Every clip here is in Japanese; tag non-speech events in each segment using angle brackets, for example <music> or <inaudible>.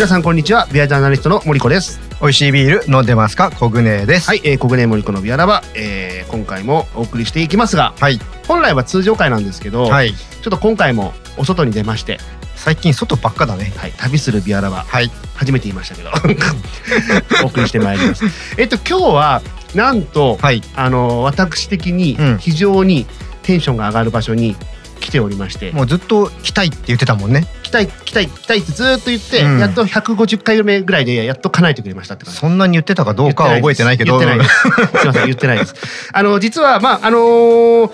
皆さんこんにちは。ビアジャーナリストの森子です。美味しいビール飲んでますか？コグネです。はい、えー、国根森子のビアラバ、えー、今回もお送りしていきますがはい。本来は通常回なんですけど、はい。ちょっと今回もお外に出まして、最近外ばっかだね。はい、旅するビアラバ。はい。初めて言いましたけど。<laughs> お送りしてまいります。<laughs> えっと今日はなんと、はい。あの私的にうん。非常にテンションが上がる場所に来ておりまして、もうずっと来たいって言ってたもんね。来たい来たい来たいってずーっと言って、うん。やっと150回目ぐらいでやっと叶えてくれましたって感じ。そんなに言ってたかどうかは覚えてないけど。言ってないです。<laughs> すみません、言ってないです。あの実はまああのー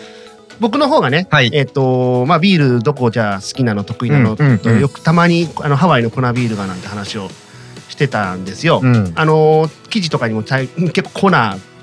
僕の方がね、はい。えっ、とまあビールどこじゃあ好きなの得意なの、うんうんうん。よくたまにあのハワイの粉ビールがなんて話をしてたんですよ。うん。あのー記事とかにも結構粉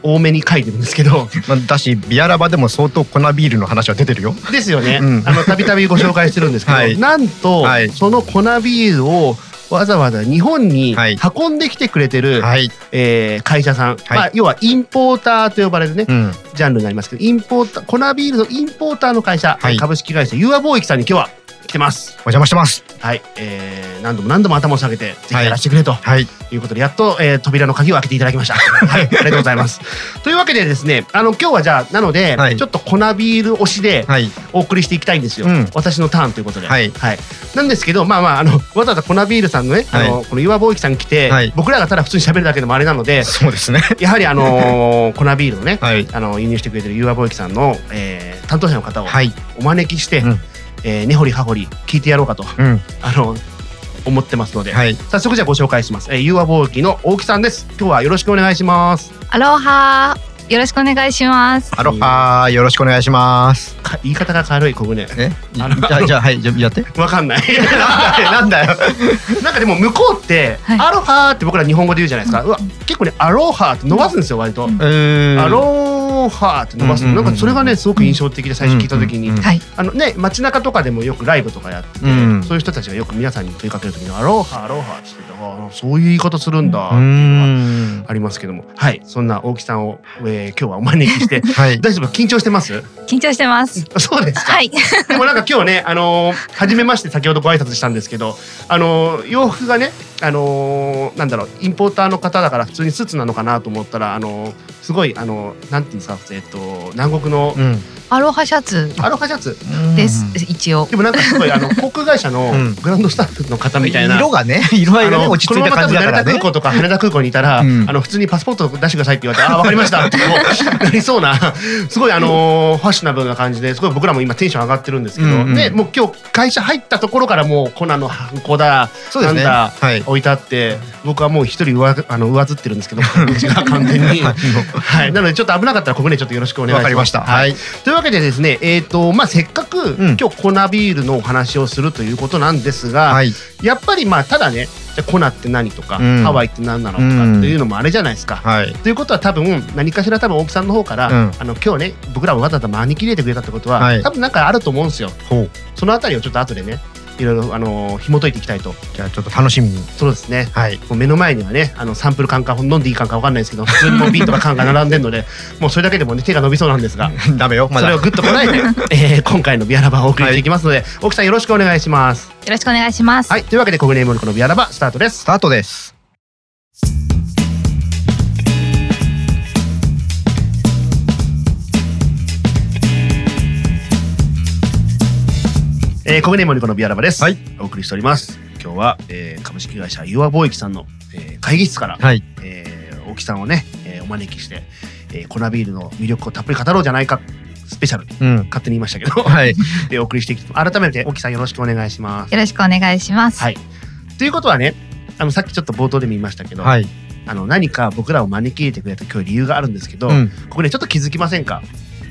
多めに書いてるんですけど。まあ、だしビアラバでも相当粉ビールの話は出てるよ。ですよね、うん。あのたびたびご紹介してるんですけど、はい。なんと、はい。その粉ビールをわざわざ日本にはい。運んできてくれてる、はい。えー会社さん、はい。まあ、要はインポーターと呼ばれるね。うん。ジャンルになりますけどインポーター粉ビールのインポーターの会社、はい。株式会社ユア貿易さんに今日は来てます。お邪魔してます。はい、えー、何度も何度も頭を下げてぜひはいやらせてくれと。はい。い。うことでやっと、えー、扉の鍵を開けていただきました。はい、<laughs> ありがとうございます。というわけでですねあの今日はじゃあなので、はい。ちょっと粉ビール推しではい。お送りしていきたいんですよ、うん。私のターンということで。はい。なんですけどまあまああのわざわざ粉ビールさんのね、あのこのユア貿易さんに来て、はい。僕らがただ普通に喋るだけでもあれなのでそうですね。やはりあのー <laughs> 粉ビールのねはい。あの輸入してくれてるユア貿易さんの、えー担当者の方をはい。お招きして、うんえー根掘り葉掘り聞いてやろうかとうんあの思ってますので、はい早速じゃあご紹介します。えー、ユア貿易の大木さんです。今日はよろしくお願いします。アロハよろしくお願いします。アロハよろしくお願いします。か言い方が軽いここね。えじゃあじゃあはいじゃあやって。わかんない。<laughs> なんだよなんかでも向こうって、はい。アロハーって僕ら日本語で言うじゃないですか。うわ結構ねアロハーって伸ばすんですよ割と。えーアロハーって伸ばす。の、うんうんうん。なんかそれがねすごく印象的で最初聞いた時に。あのね街中とかでもよくライブとかやってて、うん。そういう人たちがよく皆さんに問いかける時に「アロハアロハ」って言っててそういう言い方するんだってういうのがん。ありますけども。はい。そんな大木さんを、えー今日はお招きして。<laughs> はい。大丈夫？緊張してます？緊張してます。そうですか、はい。<laughs> でもなんか今日ねあのー初めまして先ほどご挨拶したんですけどあのー洋服がねあのーなんだろうインポーターの方だから普通にスーツなのかなと思ったらあのーすごいあのーなんていうんですかえっと南国のうんアロハシャツ。アロハシャツ。です。一応。でもなんかすごいあの <laughs> 航空会社のうん。グランドスタッフの方みたいな。色がね色合いがね落ち着いた感じだからね。このまま多分成田空港とか羽田空港にいたら、うん。あの普通にパスポート出してくださいって言われて、ああわかりましたってなりそうな <laughs> すごいあのーファッショナブルな感じですごい僕らも今テンション上がってるんですけど、うんうん。ねもう今日会社入ったところからもうコナンのハンコだそうですね。なんだはい。置いてあって僕はもう一人上あの上ずってるんですけど <laughs> うちが完全に。はい、なのでちょっと危なかったらここでちょっとよろしくお願いします。わかりました。はい。はい。というわけでですね、えっ、とまあせっかく、ん。今日粉ビールのお話をするということなんですが、はい。やっぱりまあただね、じゃって何とか、うん。ハワイって何なのとかうんっていうのもあれじゃないですか。はい。ということは多分何かしら多分大木さんの方から、うん。あの今日ね僕らをわざわざ招き入れてくれたってことは、はい。多分なんかあると思うんですよ。そのあたりをちょっと後でねいろいろあの紐解いていきたいと。じゃあちょっと楽しみにそうですね。はいもう目の前にはねあのサンプル缶か飲んでいい缶かわかんないですけど <laughs> 普通にもう瓶とか缶が並んでるので <laughs> もうそれだけでもね手が伸びそうなんですが。<laughs> ダメよまだそれをぐっとこらえて、えー今回のビアラバをお送りしていきますので、大木さんよろしくお願いします。よろしくお願いします。はい、というわけで、コグネームルコのビアラバスタートですス。タートですえー、コグネームルコのビアラバです。はいお送りしております。今日は、えー株式会社ユア貿易さんの、えー会議室から、はいえー大木さんをね、えーお招きして、えー粉ビールの魅力をたっぷり語ろうじゃないか。スペシャルうん勝手に言いましたけど、はい <laughs> でお送りしていき改めて大木さんよろしくお願いします。よろしくお願いします。はい。ということはね、あのさっきちょっと冒頭でも言いましたけど、はいあの何か僕らを招き入れてくれた今日理由があるんですけど、うんここねちょっと気づきませんか？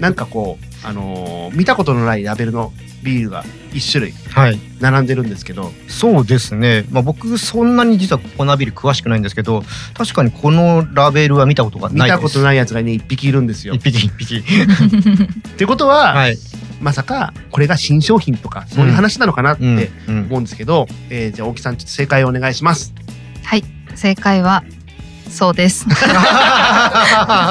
なんかこう、あのー見たことのないラベルのビールが一種類はい並んでるんですけどそうですねまあ僕そんなに実は粉ビール詳しくないんですけど確かにこのラベルは見たことが見ないですたことないやつがね一匹いるんですよ。一匹一匹 <laughs> ってことは、はいまさかこれが新商品とかそういう話なのかなってうんうん思うんですけど、えーじゃあ大木さんちょっと正解をお願いします。はい。正解はそうです。<laughs> ま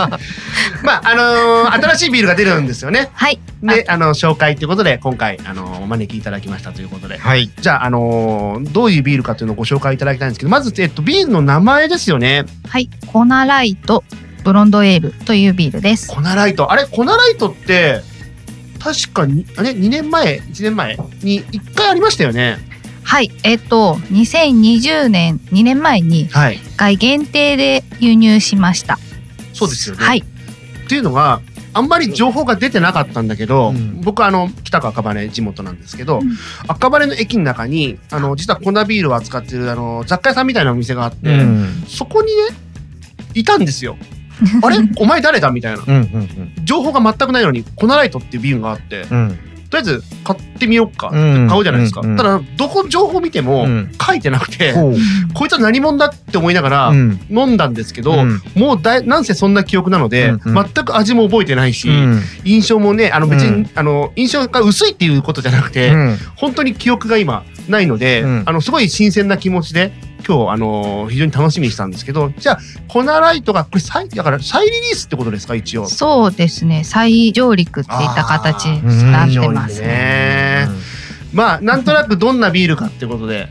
ああのー新しいビールが出るんですよね。はい。であの紹介ということで今回あのお招きいただきましたということではいじゃあ、あのーどういうビールかというのをご紹介いただきたいんですけどまず、えっと、ビールの名前ですよねはい、コナライトブロンドエールというビールです。コナライトあれコナライトって確かにあれ2年前？1年前に1回ありましたよねはい、えっと2020年2年前にはい。1回限定で輸入しました。そうですよね、はい、っていうのがあんまり情報が出てなかったんだけど、うん。僕はあの北区赤羽地元なんですけど、うん。赤羽の駅の中にあの実は粉ビールを扱ってるあの雑貨屋さんみたいなお店があって、うん。そこにねいたんですよ。あれ？お前誰だ？みたいな。情報が全くないのに粉ライトっていうビールがあってとうんりあえず買ってみようか買うじゃないですか、うん。ただどこ情報見てもうん。書いてなくて、ほう。こいつは何者だって思いながらうん。飲んだんですけど、うん。もうだいなんせそんな記憶なので、うん。うん。全く味も覚えてないし、うん。印象もねあの別に、うん。あの印象が薄いっていうことじゃなくて、うん。本当に記憶が今ないので、うん。あのすごい新鮮な気持ちで今日あの非常に楽しみにしたんですけどじゃあコナライトがこれ再だから再リリースってことですか一応。そうですね。再上陸っていった形にーなってますうんね。ね。まあなんとなくどんなビールかってことで。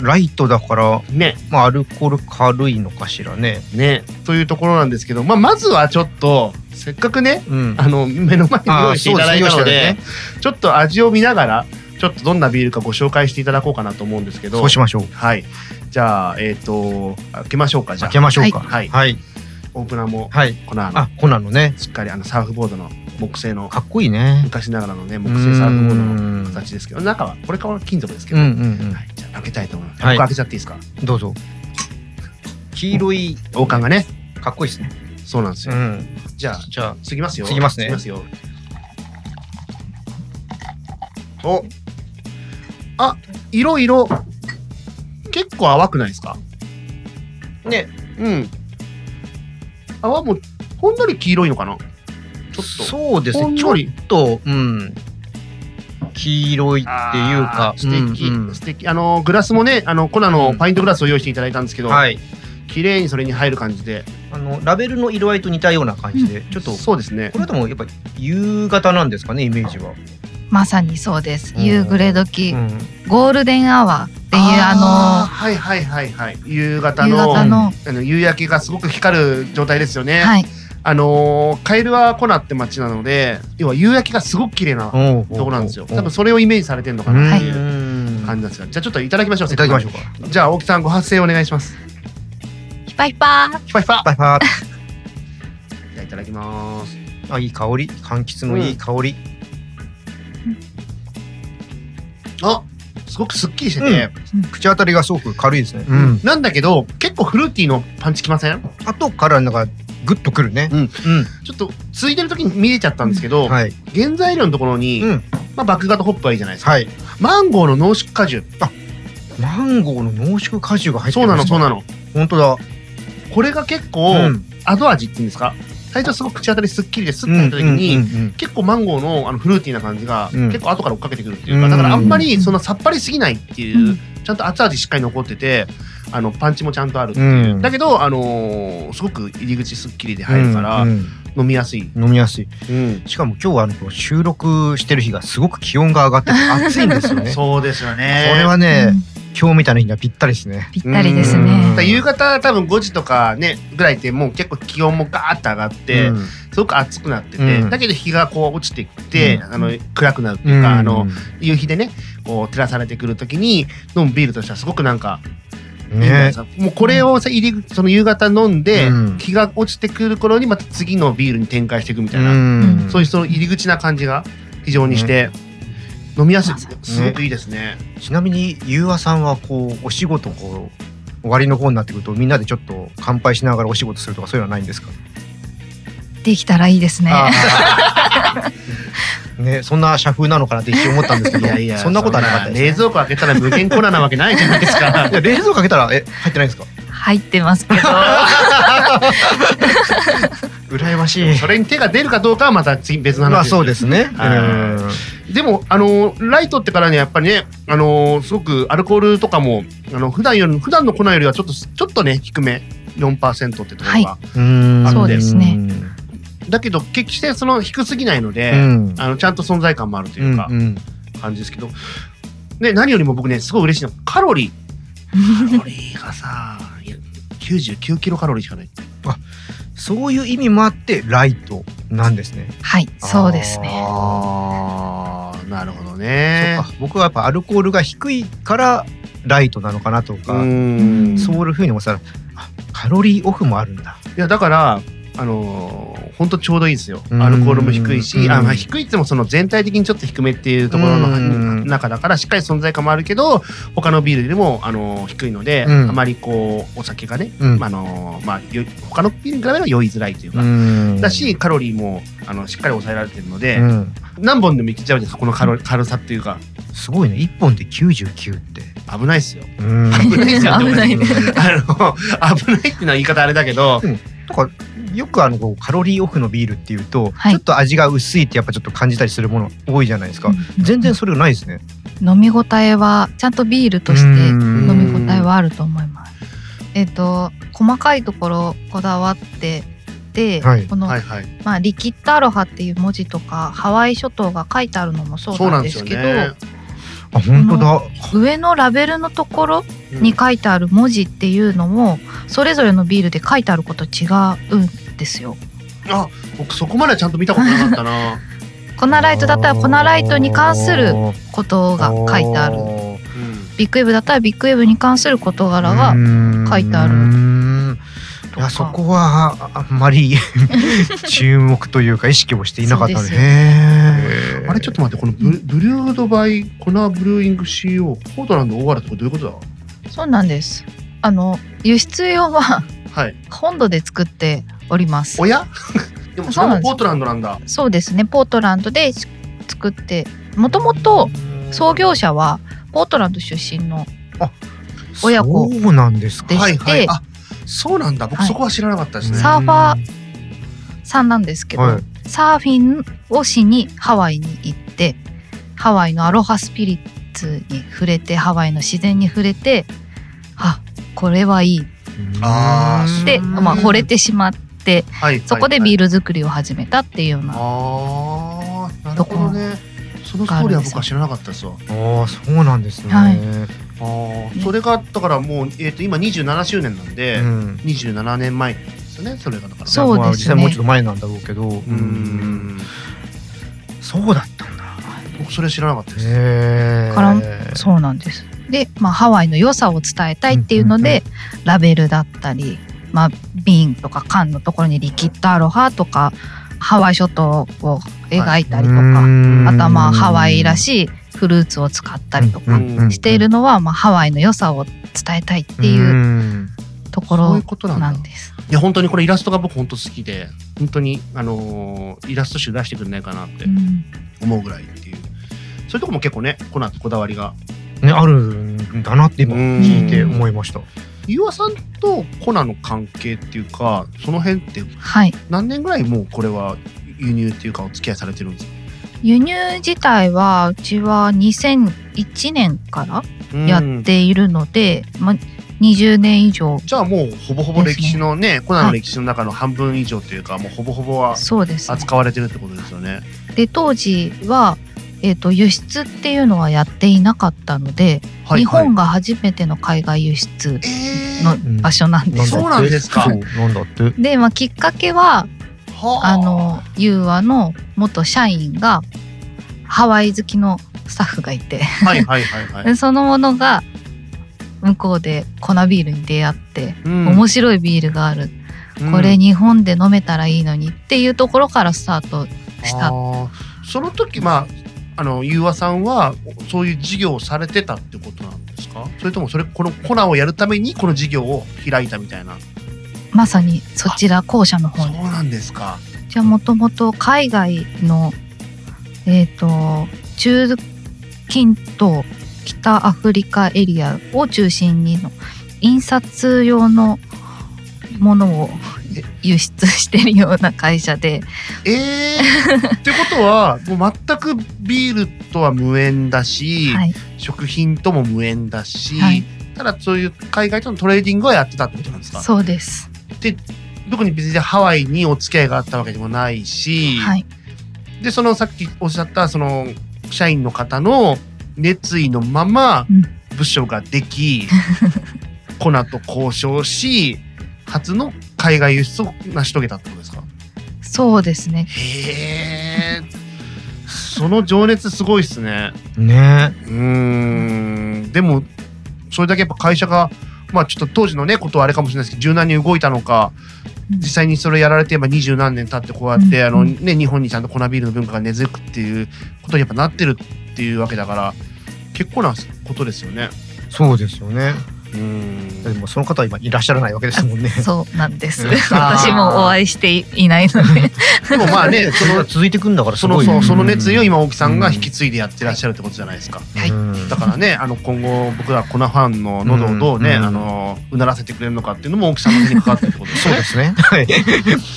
ライトだからね。まあアルコール軽いのかしらね。ね。というところなんですけど、まあ、まずはちょっとせっかくねうん。あの目の前に用意していただいたのですで用意ちょっと味を見ながらちょっとどんなビールかご紹介していただこうかなと思うんですけど。そうしましょう。はい。じゃあえっ、と開けましょうかじゃ開けあましょうか。はい。はい。オープナーもはい。このあの。あコナンのね。しっかりあのサーフボードの木製の。かっこいいね。昔ながらのね木製サーフボードうん。の形ですけど。中はこれから金属ですけど、うんうんはい、じゃあ開けたいと思います、はい僕開けちゃっていいですか？うんどうぞ。黄色い。王冠がね。かっこいいですね。そうなんですよ、ん。じゃあじゃあ次ぎますよ。次ぎますね。次ぎますよ。おあ色色結構淡くないですか？ね。うん。泡もほんのり黄色いのかな？ちょっと。そうですね。ちょっとうん。黄色いっていうかあー素敵、うんうん。素敵。あのグラスもねあのコナのパイントグラスを用意していただいたんですけど、はい。綺麗にそれに入る感じで。あのラベルの色合いと似たような感じでちょっと。そうですね。これでもやっぱ夕方なんですかねイメージは。まさにそうです。うん夕暮れ時、うんゴールデンアワーっていうあはいはいはいはい夕方の夕の方のあの夕焼けがすごく光る状態ですよね。はいあのーカエルはコナって町なので要は夕焼けがすごく綺麗なところなんですよ。多分それをイメージされてるのかなっていううん感じなんですが、じゃあちょっといただきましょう。いただきましょうか。じゃあ大木さんご発声お願いします。 Hipa hipa hipa hipa。Hipaじゃあいただきます。あいい香り柑橘のいい香り。あすごくすっきりしてて、口当たりがすごく軽いですね。うんなんだけど結構フルーティーのパンチきません？後からなんかグッとくるね。うんうん。ちょっとついてる時に見えちゃったんですけど、はい。原材料のところに、うん。まあ、麦芽とホップはいいじゃないですか。はい。マンゴーの濃縮果汁。マンゴーの濃縮果汁が入ってそうなのそうなの。の。本当だ。これが結構、うん後味っていうんですか？最初すごく口当たりすっきりでスッと入った時に、うんうんうん結構マンゴーのあのフルーティーな感じが、うん。結構後から追っかけてくるっていうか、うん。だからあんまりそんなさっぱりすぎないっていう、うんちゃんと後味しっかり残っててあのパンチもちゃんとあるっていう、うん。だけど、あのーすごく入り口すっきりで入るから、うんうん飲みやすい、飲みやすい。うん。しかも今日は収録してる日がすごく気温が上がってて暑いんですよね。こ <laughs> そうですよね。れはね、うん今日みたいな日にはぴったりですね。ぴったりですうん。ね夕方多分5時とかねぐらいってもう結構気温もガーッと上がって、うん。すごく暑くなってて、うん。だけど日がこう落ちてきて、うん。あの暗くなるっていうか、あの夕日でねこう照らされてくる時に飲むビールとしてはすごくなんかね。もうこれをさ入りその夕方飲んで、うん。日が落ちてくる頃にまた次のビールに展開していくみたいな、うん。そういうその入り口な感じが非常にして、飲みやすいすごくいいですね。ちなみにゆうわさんはこうお仕事こう終わりの方になってくるとみんなでちょっと乾杯しながらお仕事するとかそういうのはないんですか？できたらいいですね。<laughs> ねそんな社風なのかなって一瞬思ったんですけど、そんなことはなかったです、ね。冷蔵庫開けたら無限コナなわけないじゃないですか <laughs> い。や冷蔵庫開けたらえ入ってないんですか？入ってますけど。<laughs> 羨ましい。それに手が出るかどうかはまた次別の話まあそうですね。はでもあのライトってからねやっぱりねあのすごくアルコールとかもあの普段より普段の粉よりはちょっとちょっとね低め。4%ってところが、うん。そうですね。だけど決してその低すぎないので、うん。あのちゃんと存在感もあるというか、うん感じですけど、ね、何よりも僕ねすごい嬉しいのはカロリー。カロリーがさいや99キロカロリーしかないそういう意味もあってライトなんですね。はいそうですねあーなるほどねそっか僕はやっぱアルコールが低いからライトなのかなとか、うんそういうふうに思ってたカロリーオフもあるんだ。いやだからあのー、ほんとちょうどいいですよ。うん。アルコールも低いし、うん。あまあ、低いってもその全体的にちょっと低めっていうところのうん。中だからしっかり存在感もあるけど他のビールでも、あのー低いので、うん。あまりこうお酒がね、うん。あのーまあ、よ他のビールに比べれば酔いづらいというか、うん。だしカロリーもあのしっかり抑えられてるので、うん。何本でもいけちゃうんですこの軽軽さっていうか。すごいね。一本で99って。危ないですよ。うん。危ないですよ。<laughs> 危ない <laughs> あの危ないっていうのは言い方あれだけど、とかよくあのカロリーオフのビールっていうと、はいちょっと味が薄いってやっぱちょっと感じたりするもの多いじゃないですか。うん全然それがないですね。飲み応えはちゃんとビールとしてうん飲み応えはあると思います。えっ、と細かいところこだわってで、はいこの、はいはい、まあリキッドアロハっていう文字とかハワイ諸島が書いてあるのもそうなんですすけど。あ本当だ。上のラベルのところうんに書いてある文字っていうのもそれぞれのビールで書いてあること違うんですよ。あ僕そこまでちゃんと見たことなかったな。<laughs> 粉ライトだったら粉ライトに関することが書いてあるうんビッグウェブだったらビッグウェブに関する事柄が書いてあるる。いやそこはああんまり <laughs> 注目というか意識をしていなかったので。そうですよへーあれちょっと待ってこのブブリュードバイコナーブルーイング CO ポートランド大原ってどういうことそうなんです。あの輸出用はだはい。本土で作っております。おや？<laughs> でもそれもポートランドなんだ。そうですね。ポートランドで作って、もともと創業者はポートランド出身の親子そうなんですか。ではいはい。あそうなんだ。僕はいそこは知らなかったですね。サーファーさんなんですけど、はいサーフィンをしにハワイに行って、ハワイのアロハスピリッツに触れて、ハワイの自然に触れて、あこれはいいって、うんまあ、惚れてしまってはい。そこでビール。ル作りを始めたっていうような、ああなるほどね。そのストーリーは僕は知らなかったですわ。ああそうなんですね。はいああそれがだからもうえっと今27周年なんでうん27年前ですよね。それがだから。そうですねまあ実際もうちょっと前なんだろうけど。ううーん。そうだったんだ。僕それ知らなかったです。へえ。からそうなんです。で、まあ、ハワイの良さを伝えたいっていうので、ラベルだったり、まあ、瓶とか缶のところにリキッドアロハとかハワイ諸島を描いたりとか、あとはまあハワイらいしいフルーツを使ったりとかうんしているのは、まあ、ハワイの良さを伝えたいっていうところなんです。いや本当にこれイラストが僕本当好きで本当にあのーイラスト集出してくれないかなってうん。思うぐらいっていう。そういうとこも結構ねコナンってこだわりが。ねあるんだなって今うん。聞いて思いました。ゆうあさんとコナンの関係っていうかその辺ってはい。何年ぐらいもうこれは輸入っていうかお付き合いされてるんですか？輸入自体はうちは2001年からやっているので、まあ、20年以上じゃあもうほぼほぼ歴史のねコナンの歴史の中の半分以上というか、もうほぼほぼはそうですね。扱われてるってことですよね。で当時は、えー、と輸出っていうのはやっていなかったので、はい日本が初めての海外輸出えのー、場所なんです。そうなんですか？なんだって？で、まあ、きっかけははあ。のユーアの元社員がハワイ好きのスタッフがいて。はいはいはいはい。でそのものが向こうで粉ビールに出会って、うん。面白いビールがある。うん。これ日本で飲めたらいいのにっていうところからスタートした。その時まああのゆうあさんはそういう事業をされてたってことなんですか？それともそれこのコナンをやるためにこの事業を開いたみたいな？まさにそちら後者の方で。そうなんですか。じゃあもともと海外のえっ、と中近東北アフリカエリアを中心にの印刷用のものを輸出してるような会社で。えー、<laughs> ってことはもう全くビールとは無縁だし、はい。食品とも無縁だし、はい。ただそういう海外とのトレーディングはやってたってことなんですか？そうです。特に別にハワイにお付き合いがあったわけでもないし、はい。でそのさっきおっしゃったその社員の方の熱意のままうん。部署ができ、<laughs> コナと交渉し初の海外輸出を成し遂げたってことですか？そうですね。へえ。その情熱すごいっすね。ね。うーん。でもそれだけやっぱ会社がまあちょっと当時のねことはあれかもしれないですけど柔軟に動いたのかうん。実際にそれをやられてば二十何年経ってこうやって、うん。あのね日本にちゃんと粉ビールの文化が根付くっていうことにやっぱなってるっていうわけだから結構なことですよね。そうですよねうん。でもその方は今いらっしゃらないわけですもんね。<laughs> そうなんです。うん。<laughs> 私もお会いしていないので。<laughs> でもまあねそそれがの続いてくんだからすそのごいその熱意を今うん大木さんが引き継いでやってらっしゃるってことじゃないですか。はい。うん。だからねあの今後僕ら粉ファンの喉をどうね、うん。あのうならせてくれるのかっていうのも大木さんの手にかかってるってことですね。そうで。すね。はい。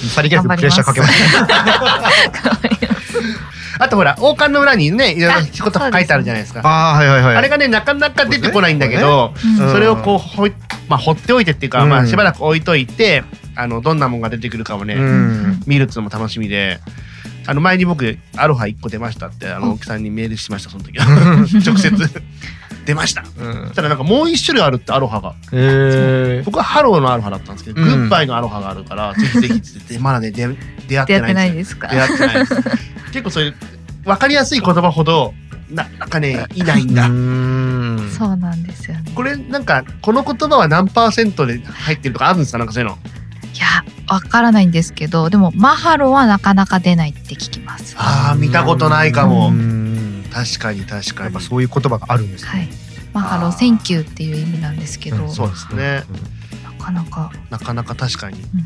さりげなくプレッシャーかけましたあとほら王冠の裏にねいろいろあ一言書いてあるじゃないですか。ああはいはいはい。あれがねなかなか出てこないんだけど、うんそれをこうほい、まあ、放っておいてっていうか、うん。まあ、しばらく置いといてあのどんなもんが出てくるかをね、うん。見るっていうのも楽しみで。あの前に僕アロハ1個出ましたってあのうん大木さんにメールしましたその時は。<laughs> 直接出ました。うん。ただなんかもう一種類あるってアロハが。僕はハローのアロハだったんですけど、うん。グッバイのアロハがあるから <laughs> ぜひぜひってまだね出出会って出会ってないんですよ。ないですか？出会ってないです。結構そういう分かりやすい言葉ほどななんかねいないんだ、うん。そうなんですよね。これなんかこの言葉は何パーセントで入ってるとかあるんですか？なんかそういうの。いやわからないんですけどでも mahalo はなかなか出ないって聞きます。はあー見たことないかも。うん確かに確かに。やっぱそういう言葉があるんですね。い。 mahalo thank you っていう意味なんですけど、うんそうですね。なかなか、なかなか確かに、うん。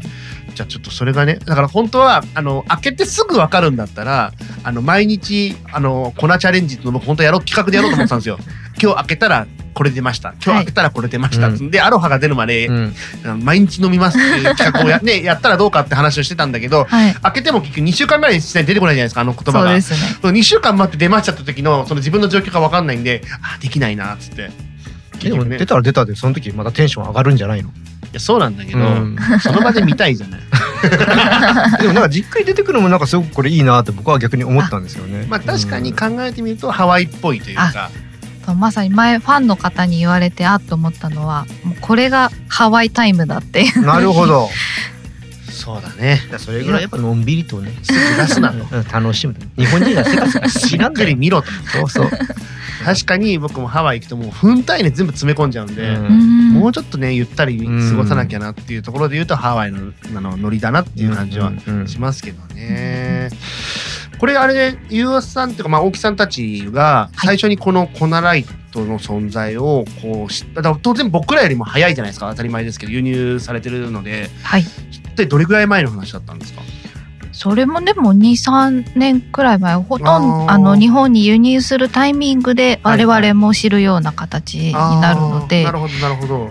じゃあちょっとそれがねだから本当はあの開けてすぐ分かるんだったらあの毎日あのコナチャレンジの僕本当やろう企画でやろうと思ってたんですよ。<laughs> 今日開けたらこれ出ました。今日開けたらこれ出ました、はいでアロハが出るまで、うん。毎日飲みますっていう企画をや, <laughs> ね、やったらどうかって話をしてたんだけどはい。開けても結局2週間ぐらいに出てこないじゃないですかあの言葉が。そうですね。その2週間待って出ましたって時のその自分の状況が分かんないんであできないなっつって。結でも局ね。出たら出たでその時またテンション上がるんじゃないの？いやそうなんだけど、うん。その場で見たいじゃない。<laughs> でもなんかじっくり出てくるのもなんかすごくこれいいなって僕は逆に思ったんですよね。まあ確かに考えてみるとハワイっぽいというかまさに前ファンの方に言われてあっと思ったのはもうこれがハワイタイムだってなるほど <laughs> そうだね。それぐらいや。っぱのんびりとね <laughs> 出すなとうん楽しむ。日本人がせかせかしっ知らんだよくり見ろとそうそう。<laughs> 確かに僕もハワイ行くともう分単位で全部詰め込んじゃうんで、うん。もうちょっとねゆったり過ごさなきゃなっていうところで言うとハワイのあのノリだなっていう感じはうんうんしますけどね。これあれね、ゆうあさんっていうか、まあ、大木さんたちが最初にこのコナライトの存在をこう知った。当然僕らよりも早いじゃないですか。当たり前ですけど輸入されてるので。はいでどれぐらい前の話だったんですか？それもでも23年くらい前ほとんどあの日本に輸入するタイミングではいはい。我々も知るような形になるので、あーなるほどなるほど。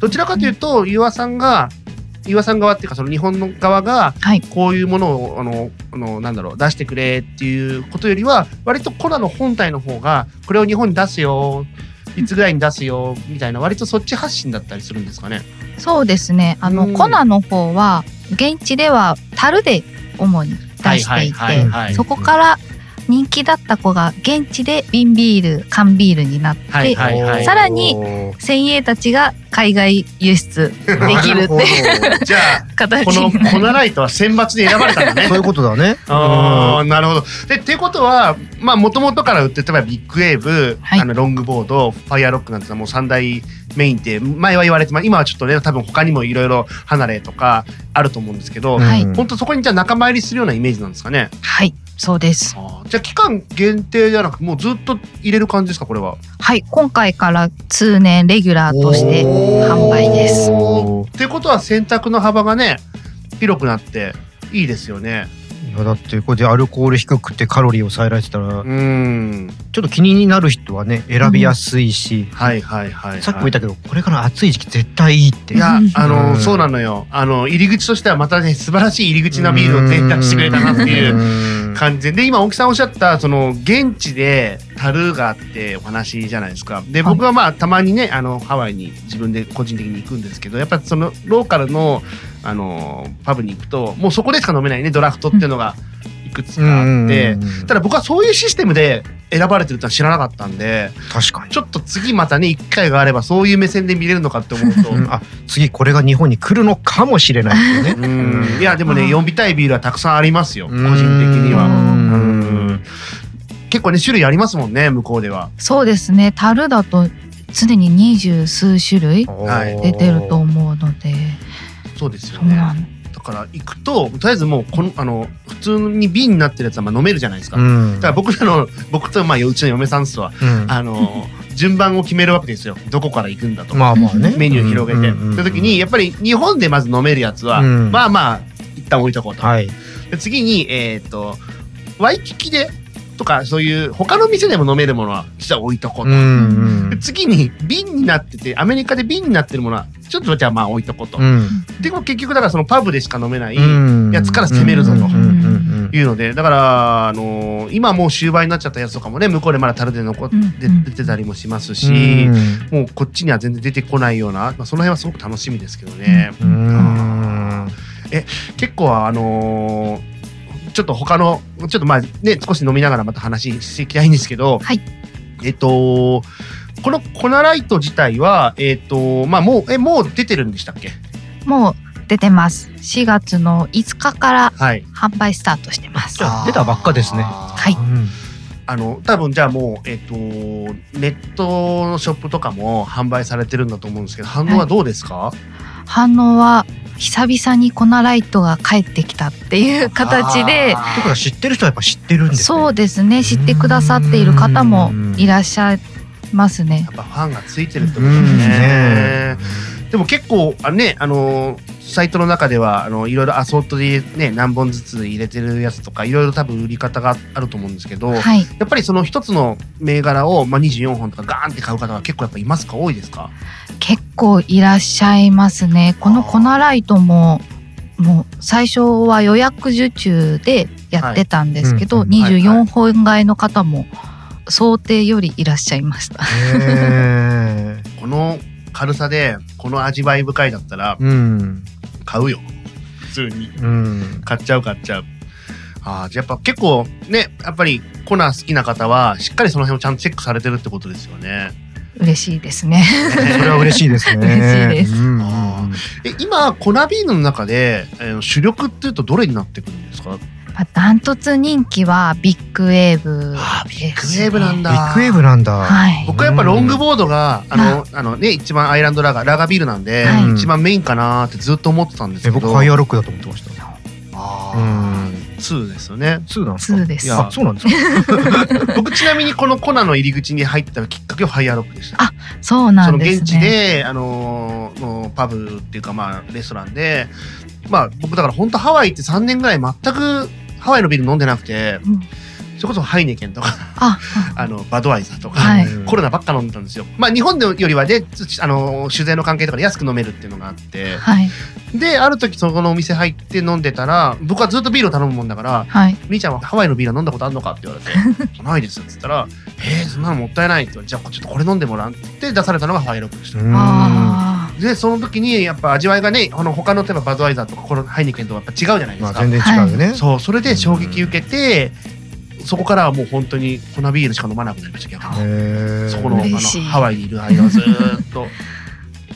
どちらかというとゆうあさんがゆうあさん側っていうかその日本の側がはい。こういうものをあのあのなんだろう出してくれっていうことよりは割とコナの本体の方がこれを日本に出すよいつぐらいに出すよみたいな割とそっち発信だったりするんですかね？そうですね。あの、うん。コナの方は現地では樽で主に出していはいはいはいはい。てそこから人気だった子が現地で瓶ビール缶ビールになって、はいはいはい。さらに先鋭たちが海外輸出できるっていうじゃあ形このコナライトは選抜で選ばれたんだね。そう。いうことだね。ああなるほど。でっていうことはまあもともとから売ってたビッグウェーブ、はい。あのロングボードファイアロックなんてのはもう三大メインって前は言われて、まあ、今はちょっとね多分他にもいろいろ離れとかあると思うんですけど、はいうん本当そこにじゃあ仲間入りするようなイメージなんですかね？はいそうですじゃあ期間限定じゃなくもうずっと入れる感じですかこれは？はい今回から通年レギュラーとして販売ですってことは選択の幅がね広くなっていいですよね。いやだってこれでアルコール低くてカロリー抑えられてたらうん。ちょっと気になる人はね選びやすいし、はいはいはい、はい。さっきも言ったけどこれから暑い時期絶対いいって。いやあの、うんそうなのよ。あの入り口としてはまたね素晴らしい入り口なビールを全出してくれたなっていうう感じでで今大木さんおっしゃったその現地で樽があってお話じゃないですか。ではい。僕はまあたまにねあのハワイに自分で個人的に行くんですけどやっぱりそのローカルのあのパブに行くともうそこでしか飲めないねドラフトっていうのがいくつかあって、ただ僕はそういうシステムで選ばれてるってのは知らなかったんで確かに。ちょっと次またね一回があればそういう目線で見れるのかって思うと。うん。あ次これが日本に来るのかもしれないっていうね。うん。いやでもねうん。読みたいビールはたくさんありますよ個うん。人的には。結構ね種類ありますもんね向こうでは。そうですね樽だと常に二十数種類はい出てると思うのでそうですよね。だから行くととりあえずもうこのあの普通に瓶になってるやつはまあ飲めるじゃないですか。だうんから僕らの <laughs> 僕とまあうちの嫁さんとはうんあの順番を決めるわけですよ。どこから行くんだと。まあまあねメニュー広げて。うんうん時にやっぱり日本でまず飲めるやつは、うんまあまあ一旦置いとこうと。はいで次にえっ、とワイキキでとかそういう他の店でも飲めるものは実は置いとこうと。うん。で次に瓶になっててアメリカで瓶になってるものはちょっとじゃあまあ置いとこうと。うん。でも結局だからそのパブでしか飲めない、うん。やつから攻めるぞと。うんうんうんいうのでだから、あのー今もう終売になっちゃったやつとかもね向こうでまだ樽で残ってうん出てたりもしますし、うんもうこっちには全然出てこないような、まあ、その辺はすごく楽しみですけどね。うん。結構あのーちょっと他のちょっとまあね少し飲みながらまた話していきたいんですけど、はい。えっとこのコナライト自体はえっとまあもうえもう出てるんでしたっけ？もう出てます。4月の5日からはい。販売スタートしてます。じゃあ出たばっかですね。はい。あの多分じゃあもうえっとネットのショップとかも販売されてるんだと思うんですけど反応はどうですか、反応は久々にコナライトが帰ってきたっていう形でとは知ってる人はやっぱ知ってるんですね。そうですね。知ってくださっている方もいらっしゃいますね。やっぱファンがついてるってことうんですね。ねでも結構あねあのサイトの中ではあのいろいろアソートでね何本ずつ入れてるやつとかいろいろ多分売り方があると思うんですけど、やはい。っぱりその一つの銘柄をまあ24本とかガーンって買う方は結構やっぱいますか多いですか？結構いらっしゃいますね。このコナライトももう最初は予約受注でやってたんですけど、はい。うんうんはいはい。24本買いの方も想定よりいらっしゃいました。この軽さでこの味わい深いだったらうん買うよ。普通に。うん。買っちゃう買っちゃう。ああじゃあやっぱ結構ねやっぱりコナー好きな方はしっかりその辺をちゃんとチェックされてるってことですよね。嬉しいですね。それは嬉しいですね。<laughs> 嬉しいです。うん。今コナビールの中で、えー主力っていうとどれになってくるんですか？まあダントツ人気はビッグウェーブあービッグウェーブなんだ。ビッグウェーブなんだ。はい。僕はやっぱロングボードが、あのあのね一番アイランドラガーラガービールなんで、はい。一番メインかなーってずっと思ってたんですけど。え僕ファイアーロックだと思ってました。あうん。ー2ですよね。2なんですか？2です。いやあそうなんですか <laughs> 僕ちなみにこのコナの入り口に入ったきっかけはファイアーロックでした。あそうなんですね。現地で、あのーのパブっていうかまあレストランでまあ僕だから本当ハワイって3年ぐらい全くハワイのビール飲んでなくてうんそれこそハイネケンとかあ、<laughs> あのバドワイザーとか、はいコロナばっか飲んでたんですよ。まあ日本よりはねつあの酒税の関係とかで安く飲めるっていうのがあってはいである時そこのお店入って飲んでたら僕はずっとビールを頼むもんだからはい。「みーちゃんはハワイのビールは飲んだことあるのか?」って言われて「<laughs> ないです」っつったら「えー、そんなのもったいない」って言われてじゃあちょっとこれ飲んでもらうって出されたのがファイロックでした。でその時にやっぱ味わいがねあの他の例えばバドワイザーとかコロハイネケンとかやっぱ違うじゃないですか。まあ全然違うよね。そうそれで衝撃受けてそこからはもう本当に粉ビールしか飲まなくなりました逆に。へー。そこのあのハワイにいる間はずーっと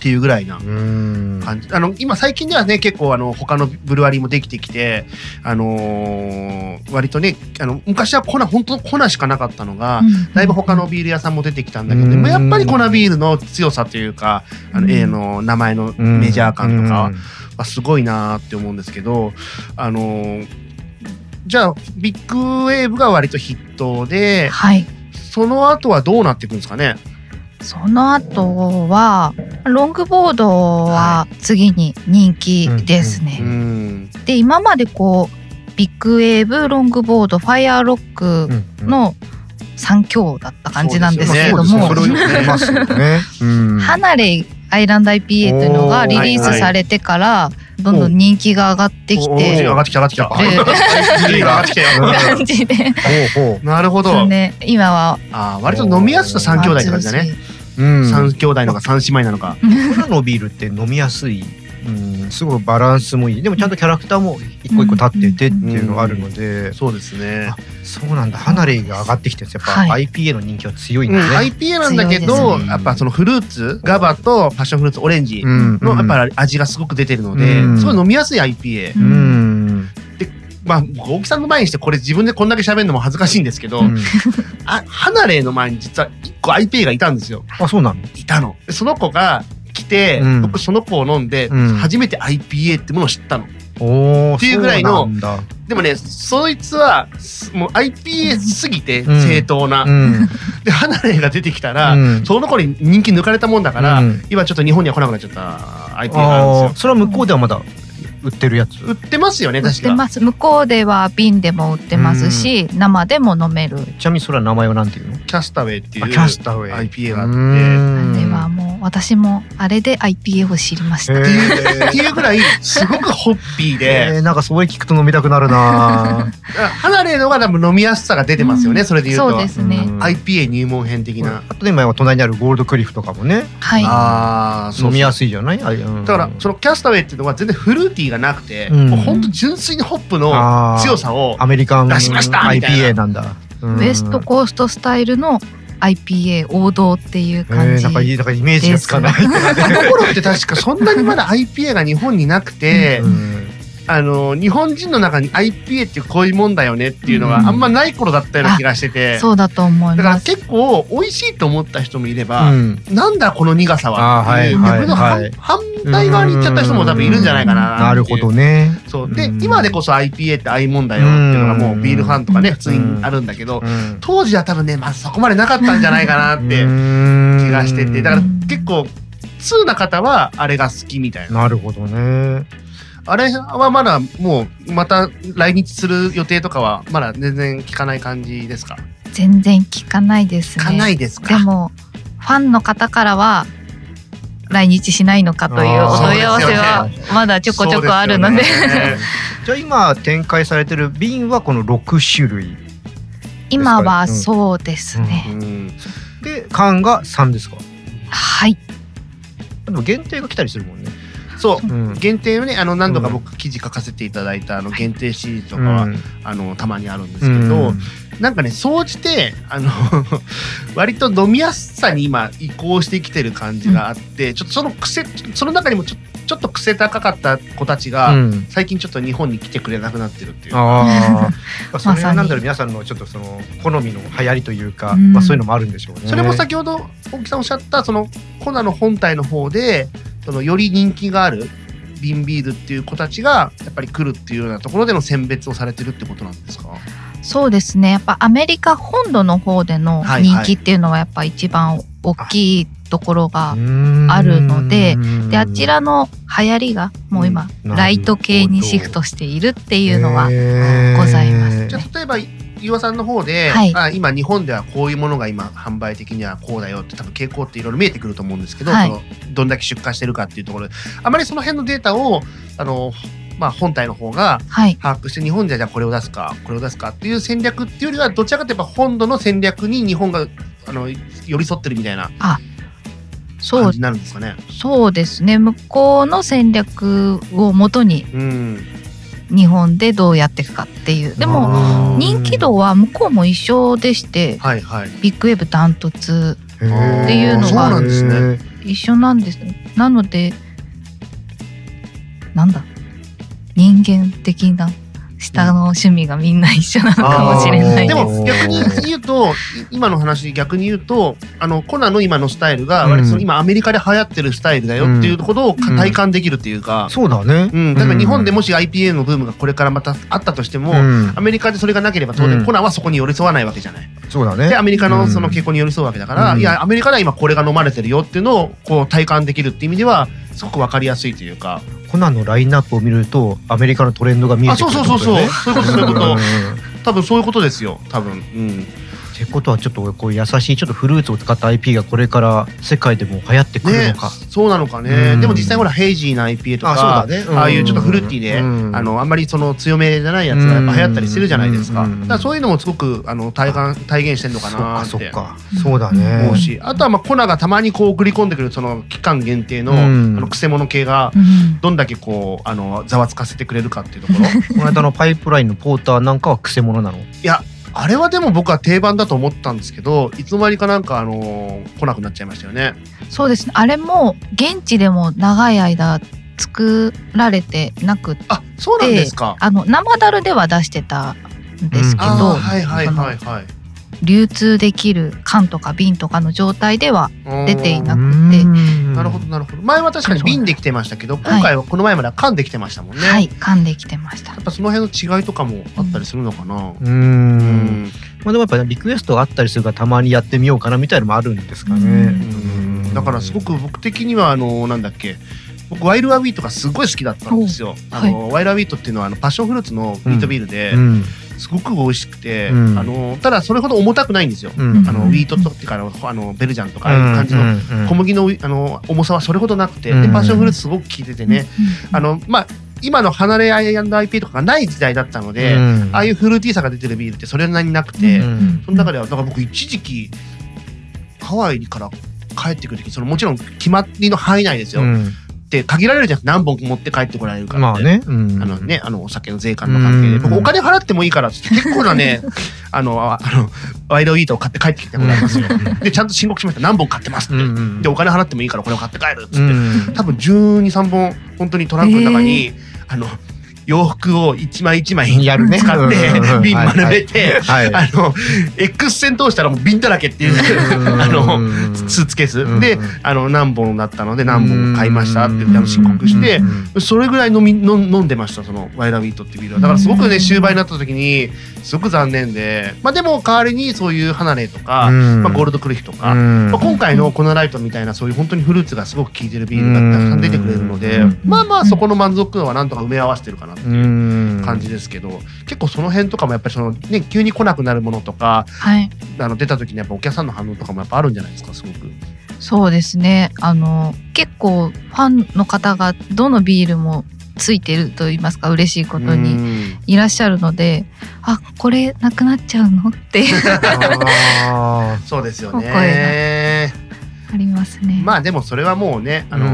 っていうぐらいなうん。感じ。あの今最近ではね結構あの他のブルワリーもできてきてあのー割とねあの昔は粉本当粉しかなかったのが、ーだいぶ他のビール屋さんも出てきたんだけど、うん。でもやっぱり粉ビールの強さというかあのうん。A の名前のうんメジャー感とかうん。はすごいなーって思うんですけどあのーじゃあビッグウェーブが割と筆頭ではい。その後はどうなっていくんですかね？その後はロングボードは次に人気ですうね。ん。で今までこうビッグウェーブロングボードファイアーロックうんの3強だった感じなんですけれども、<laughs> 離れアイランド IPA というのがリリースされてからどんどん人気が上がってきて上がってきた上がってきた。上がってきたよ。感じで <laughs> なるほど。ね今はあー割と飲みやすさ三兄弟って感じだね。う。うん。三兄弟のか三姉妹なのか。コナのビールって飲みやすい。うん、すごいバランスもいい。でもちゃんとキャラクターも一個一個立っててっていうのがあるので、そうですね。そうなんだ。離れが上がってきてるんですやっぱ、は IPA の人気は強いんうん、だね。IPA なんだけど、やっぱそのフルーツガバとパッションフルーツオレンジうん。のやっぱり味がすごく出てるので、うん。すごい飲みやすい IPA、ううん。まあ僕大木さんの前にしてこれ自分でこんだけ喋るのも恥ずかしいんですけど、うん。あ離れの前に実は1個 IPA がいたんですよ。あ、そうなの？いたの。でその子が来て、うん。僕その子を飲んで、うん。初めて IPA ってものを知ったの。おお。っていうぐらいのでもねそいつはすもう IPA すぎてうん。正当な、うん。<laughs> で離れが出てきたら、うん。その子に人気抜かれたもんだから、うん。今ちょっと日本には来なくなっちゃった IPA があるんですあよ。あ、それは向こうではまだ売ってるやつ？売ってますよね売っ確かてます。向こうでは瓶でも売ってますし生でも飲める。ちなみにそれは名前はなんていうの？キャスタウェイっていうあキャスターウェイ。IPA があって。うあん。れはもう私もあれで IPA を知りました。へっていうー。っていうぐらいすごくホッピーえでー、なんかそれ聞くと飲みたくなるな。<laughs> 離れのが多分飲みやすさが出てますよね、うん。それで言うと。そうですね。うん。IPA 入門編的な、あとね今は隣にあるゴールドクリフとかもね、はい。ああそう飲みやすすいじゃない？だからそのキャスタウェイっていうのは全然フルーティーがなくて、うん。もう本当純粋にホップの強さをアメリカン出しましたみたいな。IPA なんだ。うん。ウエストコーストスタイルの IPA 王道っていうえ感じ、ーなんかいいなんかイメージがつかない。あの頃って確かそんなにまだ IPA が日本になくて、うんあの日本人の中に IPA ってこういうもんだよねっていうのがうん。あんまない頃だったような気がしてて、そうだと思いだから結構美味しいと思った人もいれば、うん。なんだこの苦さは？っていう逆の反はいはい反対側に行っちゃった人も多分いるんじゃないかななるほどね。そう。でうん。今でこそ IPA ってああいうもんだよっていうのがもうビールファンとかねうん普通にあるんだけどうん。当時は多分ねまあそこまでなかったんじゃないかなって気がしてて。だから結構通な方はあれが好きみたいな。なるほどね。あれはまだもうまた来日する予定とかはまだ全然聞かない感じですか？全然聞かないです聞かなねいですか？でもファンの方からは来日しないのかというお問い合わせはまだちょこちょこあるので。ね。じゃあ今展開されてる瓶はこの6種類。今はそうですね、うんで缶が3ですか？はい。でも限定が来たりするもんね。そう。うん。限定のねあの何度か僕記事書かせていただいたあの限定シリーズとかは、うん。あのたまにあるんですけど、なんかね総じてあの <laughs> 割と飲みやすさに今移行してきてる感じがあって、ちょっとその癖その中にもちょちょっと癖高かった子たちが、うん。最近ちょっと日本に来てくれなくなってるっていう。あ <laughs> あ、それはなんだろう皆さんのちょっとその好みの流行りというか、うん。まあそういうのもあるんでしょうね。それも先ほど大木さんおっしゃったそのコナの本体の方でそのより人気がある瓶ビールっていう子たちがやっぱり来るっていうようなところでの選別をされてるってことなんですか？そうですね。やっぱアメリカ本土の方での人気っていうのはやっぱ一番大きいところが、ああるのでであちらの流行りがもう今、うん。ライト系にシフトしているっていうのははございますじゃあ例えば岩さんの方で、はい。あ今日本ではこういうものが今販売的にはこうだよって多分傾向っていろいろ見えてくると思うんですけど、はい。そのどんだけ出荷してるかっていうところであまりその辺のデータをあの、まあ、本体の方がはい。把握して日本ではじゃあこれを出すかこれを出すかっていう戦略っていうよりはどちらかといえば本土の戦略に日本があの寄り添ってるみたいな感じになるんですかね。そうですね。向こうの戦略をもとにうん、日本でどうやっていくかっていう。でもも人気度は向こうも一緒でしてはいはい。ビッグウェーブダントツっていうのがそうなんですね。一緒なんですなのでなんだ？人間的な下の趣味がみんな一緒なのかもしれないで。も逆に言うとい <laughs> 今の話逆に言うとあのコナの今のスタイルがうん。割とその今アメリカで流行ってるスタイルだよっていうことをうん。体感できるっていうか、そうだね。うん。だから日本でもし IPA のブームがこれからまたあったとしても、うん。アメリカでそれがなければ当然うん。コナはそこに寄り添わないわけじゃない。そうだね。でアメリカのその傾向に寄り添うわけだから、うん。いやアメリカでは今これが飲まれてるよっていうのをこう体感できるっていう意味ではすごくわかりやすいというか。コナンのラインナップを見るとアメリカのトレンドが見えてくるね。あそうそうそうそう。そういうこと多分そういうことですよ。多分。うんってことはちょっとこう優しいちょっとフルーツを使った IP がこれから世界でも流行ってくるねのか。そうなのかね、うん。でも実際ほらヘイジーな IPA とかあそうだね。うんああいうちょっとフルーティーで、うん。あのあんまりその強めじゃないやつがやっぱ流行ったりするじゃないですか,、うん。だからそういうのもすごくあの体感体現してんのかなって。そっか。そうだね。思うし、あとはまあコナがたまにこう送り込んでくるその期間限定の,、うん。あの癖者系がうん。どんだけこうあのざわつかせてくれるかっていうところ。この間のパイプラインのポーターなんかは癖者なの？いやあれはでも僕は定番だと思ったんですけどいつの間にかなんかあの来なくなっちゃいましたよね。そうですねあれも現地でも長い間作られてなくあそうなんですか。あの生ダルでは出してたんですけあど、ーはいはいはいはい。流通できる缶とか瓶とかの状態では出ていなくて。なるほどなるほど。前は確かに瓶できてましたけど今回はこの前までは缶できてましたもんね、やはい噛んできてました。っぱその辺の違いとかもあったりするのかな、う。うん。んまあでもやっぱリクエストがあったりするからたまにやってみようかなみたいなのもあるんですかね。うん。だからすごく僕的にはあのなんだっけ僕ワイルアウィートがすごい好きだったんですよ。おあの、ワイルアウィートっていうのはあのパッションフルーツのビートビールで、うんすごく美味しくて、うん。あのただそれほど重たくないんですよ。うん。あのウィートとっていうかあのあのベルジャンとかああいう感じの小麦のあの重さはそれほどなくて、うん。でパッションフルーツすごく効いててね、あのまあ今の離れ I&IP とかがない時代だったので、ああいうフルーティーさが出てるビールってそれなりになくて、うん。その中ではだから僕一時期ハワイから帰ってくる時そのもちろん決まりの範囲内ですよ、って限られるじゃん何本持って帰ってこられるから。まあね。うんあのね、あのお酒の税関の関係で、うん僕お金払ってもいいからっつって結構なね、<laughs> あの、ああの、ワイドイートを買って帰ってきてもらいますよ。で、ちゃんと申告しました。何本買ってますって。うんうんで、お金払ってもいいからこれを買って帰るっつって。うん多分12、3本、本当にトランクの中に、あの、洋服を一枚一枚やるね。使って瓶丸めて、はい。あの、X 線通したらもう瓶だらけっていう、<laughs> あの、スーツケース、うん。であの何本だったので何本買いましたって申告して、うんそれぐらい飲みの飲んでましたそのワイラビートっていうビールは。だからすごくね終売になった時にすごく残念でまあでも代わりにそういう離れとか、うん。まあ、ゴールドクリフとか、うん。まあ、今回のコナライトみたいなそういう本当にフルーツがすごく効いてるビールがたくさん出てくれるので、うん。まあまあそこの満足度はなんとか埋め合わせてるかなって感じですけど、結構その辺とかもやっぱりそのね急に来なくなるものとかはい。あの出た時にやっぱお客さんの反応とかもやっぱあるんじゃないですかすごく。そうですね。あの結構ファンの方がどのビールもついてると言いますか嬉しいことにうん。いらっしゃるのであこれなくなっちゃうのって。<laughs> あそうですよね。<laughs> ありますね。まあでもそれはもうね、あの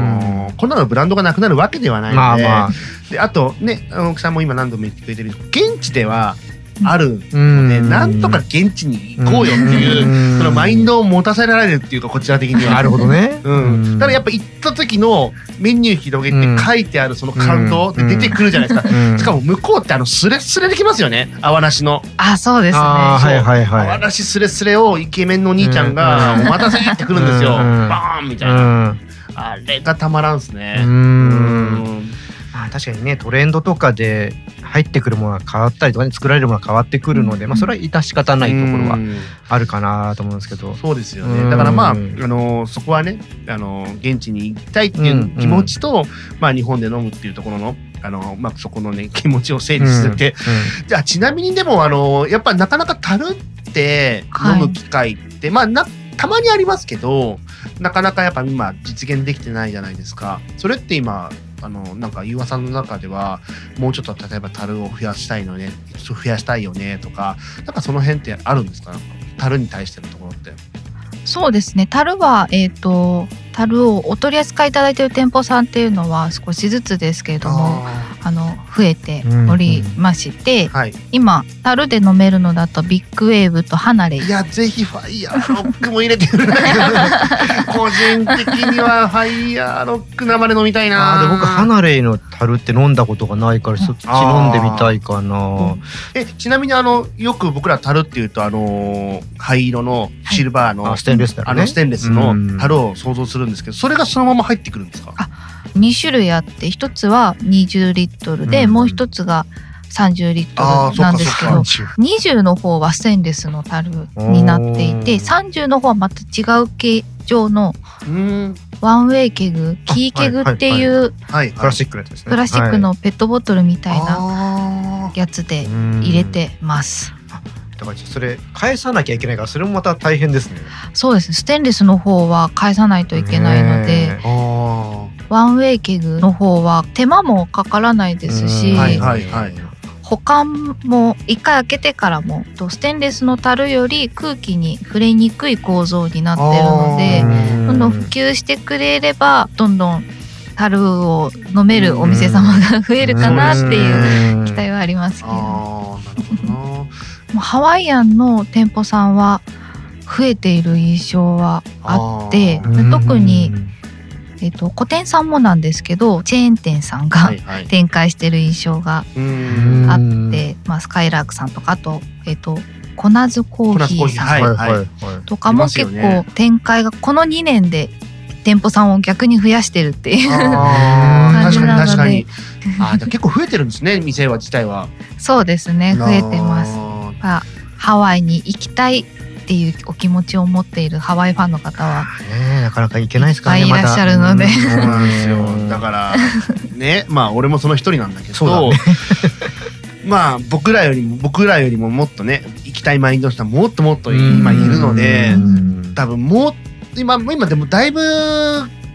ーこん。なのブランドがなくなるわけではないーので,、まあまであとね奥さんも今何度も言ってくれてる現地ではあるあ。ので、なんとか現地に行こうよっていう、うん。そのマインドを持たせられるっていうかこちら的には。なるほどね。うん、ただやっぱ行った時のメニュー広げうんて書いてあるその感動って出てくるじゃないですか、うん。しかも向こうってあのスレスレできますよね。泡なしの。あそうですね。はいはいはい。泡なしスレスレをイケメンのお兄ちゃんが「うん。お待たせ!」ってくるんですよ、うん。バーンみたいな、うん。あれがたまらんっすね。ううんあ確かにねトレンドとかで入ってくるものが変わったりとかね作られるものが変わってくるので、うん。まあそれは致し方ないところはうん。あるかなと思うんですけど。そうですようんね。だからまあ、あのそこはね、あの現地に行きたいっていう気持ちと、まあ日本で飲むっていうところのあの、まあ、そこのね気持ちを整理させて、じゃあちなみにでもあのやっぱなかなか樽って飲む機会って、まあなたまにありますけどなかなかやっぱ今実現できてないじゃないですか。それって今あのなんかゆうわさんの中ではもうちょっと例えば樽を増やしたいのね増やしたいよねとかなんかその辺ってあるんですか？樽に対してのところって。そうですね。樽はえっ、と樽をお取り扱いいただいている店舗さんっていうのは少しずつですけれども。ああの増えておりまして、ーはい、今樽で飲めるのだとビッグウェーブとハナレイいやぜひファイヤーロックも入れてるんだけど個人的にはファイヤーロック生で飲みたいな。あーで僕ハナレイの樽って飲んだことがないからそっち飲んでみたいかな。えちなみにあのよく僕ら樽っていうとあのー灰色のシルバーの、あステンレスだよね。あのステンレスの樽を想像するんですけどそれがそのまま入ってくるんですか？あ2種類あって一つは20リットルで、うんもう一つが30リットルなんですけどそっか。20の方はステンレスの樽になっていておー30の方はまた違う形状の one-way keg KeyKeg ってはいい。うはいプラスチックのやつですね。プラスチックのペットボトルみたいななやつで入入れてます。だからそれ返さなきゃいけないからそれもまた大変ですね。そうです。ねステンレスの方は返さないといけないので、 one-way keg の方は手間もかからないですし、うんはいはいはい。保管も一回開けてからもとステンレスの樽より空気に触れにくい構造になってるのでうんどんどん普及してくれればどんどん樽を飲めるお店様が増えるかなっていう期待はありますけあどど <laughs> ハワイアンの店舗さんは増えている印象はあって特に、えっと個店さんもなんですけどチェーン店さんが <laughs> 展開してる印象があって、まあ、スカイラークさんとかあと,、えっとコナズコーヒーさん。とかも結ね。構展開がこの2年で店舗さんを逆に増やしてるっていう <laughs> 感じなので確かに。あーじゃあ結構増えてるんですね店は自体は。そうですね増えてます。ハワイに行きたいっていうお気持ちを持っているハワイファンの方はねえなかなか行けないですからね。いらっしゃるので。そうなんですよ。うんだからねまあ俺もその一人なんだけどそうだね。<laughs> まあ僕らよりも僕らよりももっとね行きたいマインドの人はもっともっと今いるのでうん。多分もう今今でもだいぶ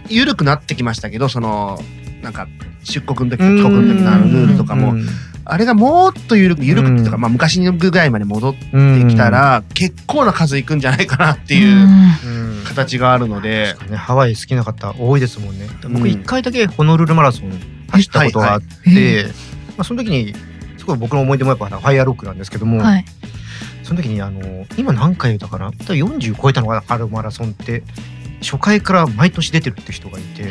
緩くなってきましたけどそのなんか出国の時と帰国の時のあのルールとかも。うんあれがもっと緩く緩くっていうか、うんまあ、昔ぐらいまで戻ってうんきたら結構な数いくんじゃないかなっていううん。形があるので、ね、ハワイ好きな方多いですもんね。うん。僕一回だけホノルルマラソン走ったことがあって、まあその時にすごい僕の思い出もやっぱファイアーロックなんですけども、はい、その時にあの今何回だかな、多分40超えたのかな春マラソンって初回から毎年出てるって人がいて、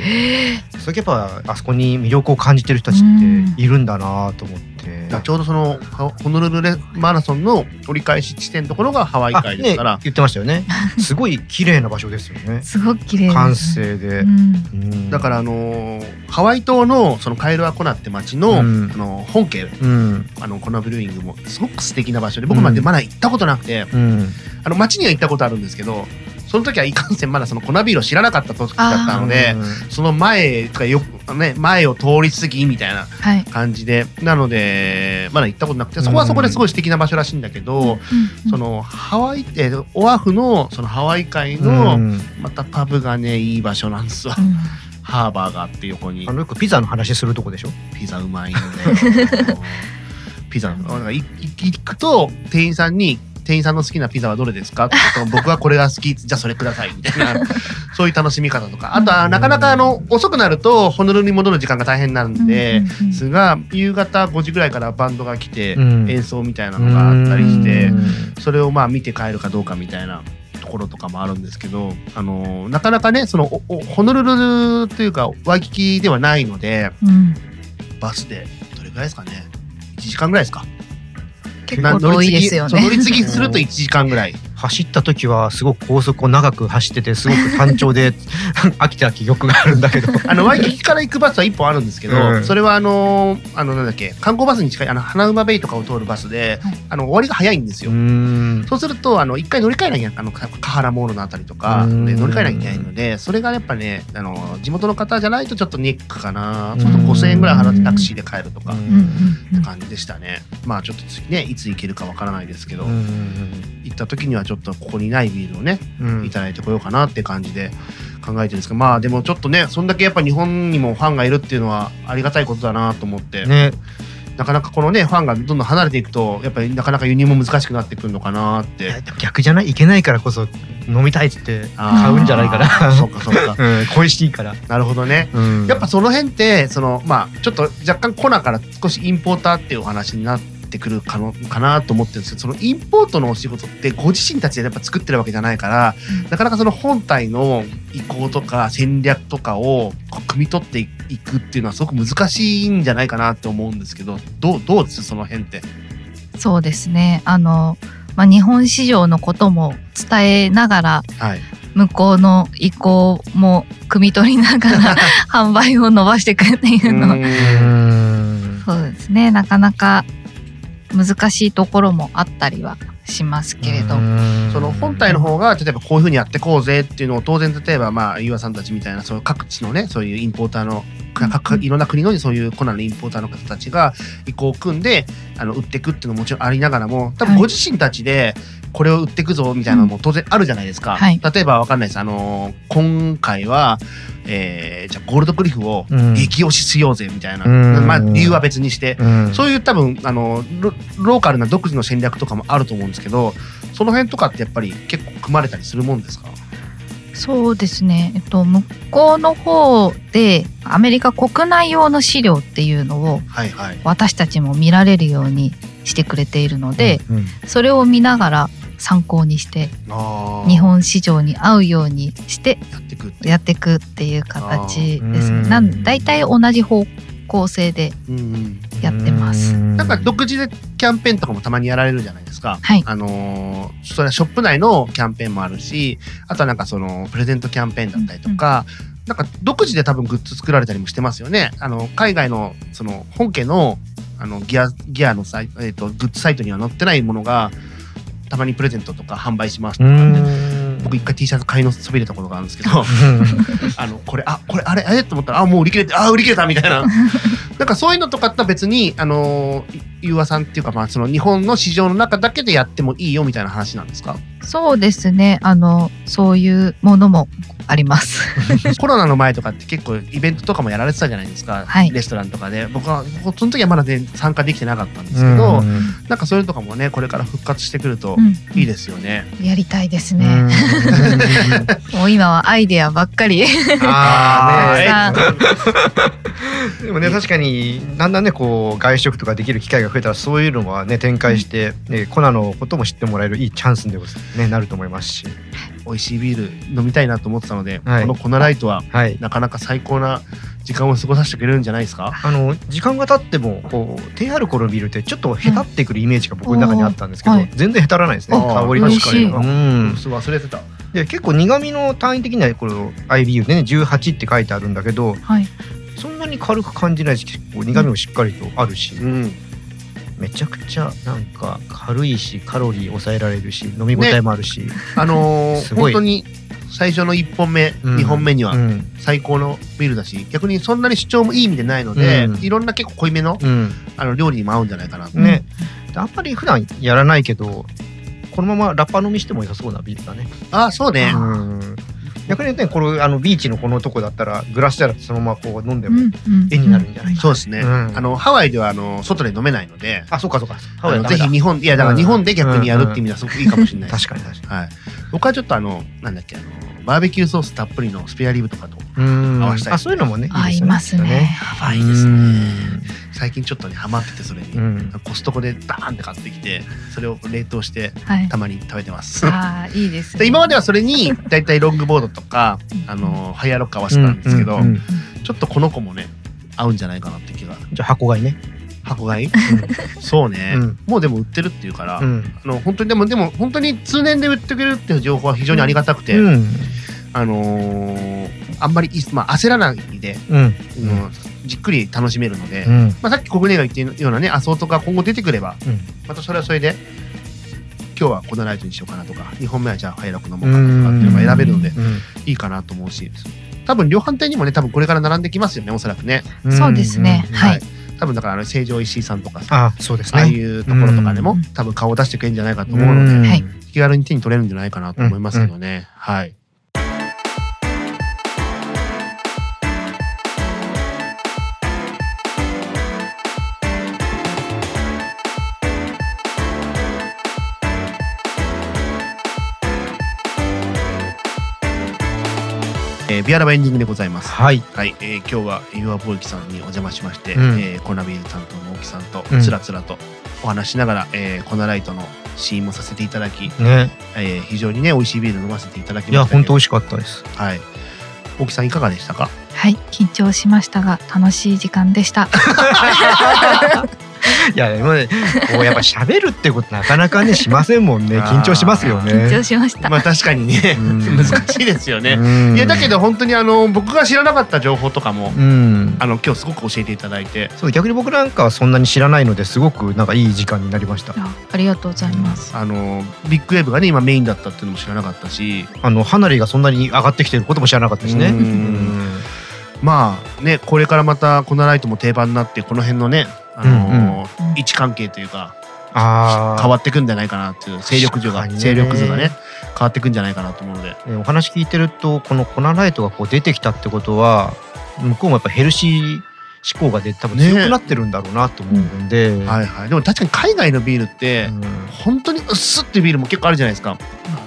それやっぱあそこに魅力を感じてる人たちっているんだなと思って。だからちょうどそのホホノルルレマラソンの折り返し地点のところがハワイあ海ですから、ね、言ってましたよね。<laughs> すごい綺麗な場所ですよね。すごく綺麗完成で。うん。うん。だからあのーハワイ島のそのカエルアコナって町の,、うん。あの本家うん。あのコナブルーイングもすごく素敵な場所で僕までまだ行ったことなくて、うん。あの町には行ったことあるんですけどその時はいかんせんまだそのコナビールを知らなかった時だったのでその前とかよくね前を通り過ぎみたいなはい、感じでなのでまだ行ったことなくてそこはそこですごい素敵な場所らしいんだけど、うん。そのハワイえーオアフのそのハワイ海うのん。またパブがねいい場所なんですわ、うん。ハーバーがあって横に。あのよくピザの話するとこでしょ？ピザうまいので <laughs> ピザなんかいい行くと店員さんに店員さんの好きなピザはどれですか？って言うと僕はこれが好き。じゃあそれください。みたいな。そういう楽しみ方とか。あとはなかなかあの遅くなるとホノルルに戻る時間が大変なんで、すが夕方5時ぐらいからバンドが来てうん。演奏みたいなのがあったりして、うん。それをまあ見て帰るかどうかみたいなところとかもあるんですけど、あのなかなかねそのホノルルというかワイキキではないのでうん。バスでどれぐらいですかね？1時間ぐらいですか？結構遠いですよね。乗り継ぎすると1時間ぐらい走った時はすごく高速を長く走っててすごく単調で <laughs> 飽きた記憶があるんだけど。<laughs> あのワイキキから行くバスは1本あるんですけど、うん。それはあのあのなんだっけ観光バスに近いあの花馬ベイとかを通るバスで、はい。あの終わりが早いんですよ。ん。そうするとあの一回乗り換えなきゃあのかカハラモールのあたりとかうん。で乗り換えなきゃいけないのでそれがやっぱねあの地元の方じゃないとちょっとネックかな。うん。そうすると5000円ぐらい払ってタクシーで帰るとかうん。うんうんうん感じでしたね。まあちょっと次ねいつ行けるかわからないですけど、うん。行った時にはちょっとここにないビールをねうん。いただいてこようかなって感じで考えてるんですけどまあでもちょっとねそんだけやっぱ日本にもファンがいるっていうのはありがたいことだなと思って、ね。なかなかこのねファンがどんどん離れていくとやっぱりなかなか輸入も難しくなってくるのかなって。逆じゃない？いけないからこそ飲みたいって買うんじゃないかなそっかそっか。<laughs> うん恋しいから、なるほどね。うん。やっぱその辺ってそのまあちょっと若干コナから少しインポーターっていうお話になってくるかのかなと思ってるんですけどそのインポートのお仕事ってご自身たちでやっぱ作ってるわけじゃないから、なかなかその本体の意向とか戦略とかを汲み取っていくっていうのはすごく難しいんじゃないかなと思うんですけどどうどうですその辺って？そうですね。あの、まあ、日本市場のことも伝えながら、はい、向こうの意向も汲み取りながら <laughs> 販売を伸ばしていくっていうのは、うんそうですね。なかなか難しいところもあったりはしますけれど。うんその本体の方が例えばこういうふうにやってこうぜっていうのを当然例えばまあゆうわさんたちみたいなその各地のねそういうインポーターのかかいろんな国のそういうコナンのインポーターの方たちが意向を組んであの売っていくっていうのももちろんありながらも多分はいご自身たちでこれを売っていくぞみたいなのも当然あるじゃないですか。はい。例えばわかんないです。あの今回は、えーじゃあゴールドクリフをうん。激推ししようぜみたいな、うん。まあ理由は別にして。うん。そういう多分あのロローカルな独自の戦略とかもあると思うんですけどその辺とかってやっぱり結構組まれたりするもんですか？そうですね、えっと、向こうの方でアメリカ国内用の資料っていうのをはいはい。私たちも見られるようにしてくれているので、うん。それを見ながら参考にして日本市場に合うようにしてやっていくって。やっていくっていう形ですね。なん大体同じ方向性でうんうんやってます。なんか独自でキャンペーンとかもたまにやられるじゃないですか。はいあのーそれはショップ内のキャンペーンもあるし、あとはなんかそのプレゼントキャンペーンだったりとか、なんか独自で多分グッズ作られたりもしてますよね。あの海外のその本家のあのギアギアのサイえっ、とグッズサイトには載ってないものがたまにプレゼントとか販売しますとうか、ん。僕一回 T シャツ買いのそびれたことがあるんですけど、<laughs> あのこれあこれあれあれ？と思ったらあもう売り切れてあ売り切れたみたいな。なんかそういうのとかとは別にあのゆうわさんっていうかまあその日本の市場の中だけでやってもいいよみたいな話なんですか？そうですね。あのそういうものもあります。<laughs> コロナの前とかって結構イベントとかもやられてたじゃないですか、はいレストランとかで僕は僕その時はまだね参加できてなかったんですけど、なんかそういうのとかもねこれから復活してくるとうんいいですよね。やりたいですうね。ん <laughs> <laughs> もう今はアイデアばっかり。あーねさでもね確かにだんだんねこう外食とかできる機会が増えたらそういうのはね展開して、ね、コナのことも知ってもらえるいいチャンスで、ね、なると思いますし、美味しいビール飲みたいなと思ってたので、はい。このコナライトははい、なかなか最高な時間を過ごさせてくれるんじゃないですか？あの時間が経ってもこう低アルコールのビールってちょっとへたってくるイメージが僕の中にあったんですけど、うんはい。全然へたらないですね。香りとか嬉しい。うん。忘れてた。で結構苦味の単位的にはこの IBU でね18って書いてあるんだけどはい。そんなに軽く感じないし結構苦味もしっかりとあるし、うん。めちゃくちゃなんか軽いしカロリー抑えられるし飲み応えもあるし、あのー <laughs> 本当に最初の1本目、うん。2本目にはうん。最高のビールだし、逆にそんなに主張もいい意味でないので、うん。いろんな結構濃いめのうん。あの料理にも合うんじゃないかなと。ね、であんまり普段やらないけどこのままラッパ飲みしても良さそうなビールだね。あ、そうね。うん逆にねこれあのビーチのこのとこだったらグラスじゃなくてそのままこう飲んでも絵になるんじゃな。いかそうですね。うん。あのハワイではあの外で飲めないので、あそうかそうか。ハワイぜひ日本いやだから日本で逆にやるって意味ではすごくいいかもしれない。確かに確かはい。僕はちょっとあのなんだっけあのバーベキューソースたっぷりのスペアリブとかとにうん合わせたいあそういうのもね合いいいですよねますね。やばいですね。最近ちょっとねハマっててそれに、うんコストコでバーンって買ってきてそれを冷凍してはいた。まに食べてます。ああいいですね。で今まではそれにだいたいロングボードとかあのハイヤーロック合わせてたんですけど、うんうんうんちょっとこの子もね合うんじゃないかなって気がじゃあ箱買いね。箱買い？そうね、うん。もうでも売ってるっていうから、うん。あの本当にでもでも本当に通年で売ってくれるっていう情報は非常にありがたくて、うん。あのーあんまりい、まあ、焦らないで、うん。うんじっくり楽しめるので、うん。まあ、さっき国根が言ってるようなねアソートが今後出てくれば、うん。またそれはそれで今日はこのライトにしようかなとか2本目はじゃあハイラック飲もうかなとかっていうのが選べるのでうん。いいかなと思うし多分量販店にもね多分これから並んできますよねおそらくね、うん。そうですね。うん。はい多分だからあの成城石井さんとかさあそうですああいね。うところとかでも、うん。多分顔を出してくれるんじゃないかと思うので、気軽に手に取れるんじゃないかなと思いますけどね、はいえービアラバエンディングでございます。はい。はい、えー今日は岩ボイキさんにお邪魔しまして、うんえーコナビール担当の大木さんとうんつらつらとお話ししながら、えーコナライトの試飲もさせていただき、ね。えー非常にね美味しいビール飲ませていただきいやましたけど本当美味しかったです。はい大木さんいかがでしたか？はい緊張しましたが楽しい時間でした。<laughs> いや今ねこうやっぱ喋るってことなかなかねしませんもんね。緊張しますよね。緊張しました。まあ確かにねうん難しいですよね、うんいやだけど本当にあの僕が知らなかった情報とかも、うん。あの今日すごく教えていただいてそう逆に僕なんかはそんなに知らないのですごくなんかいい時間になりました。あありがとうございます。あのビッグウェーブがね今メインだったっていうのも知らなかったしあの離れがそんなに上がってきてることも知らなかったしね。まあねこれからまたコナライトも定番になってこの辺のねあのーうんうん。位置関係というか変わってくんじゃないかなっていう勢力図が、ね。勢力図がね変わってくんじゃないかなと思うので。ねお話聞いてるとこのコナライトがこう出てきたってことは向こうもやっぱヘルシー志向が出て多分強くなってるんだろうなと思うんで、はいはい。でも確かに海外のビールって、うん。本当に薄っていうビールも結構あるじゃないですか。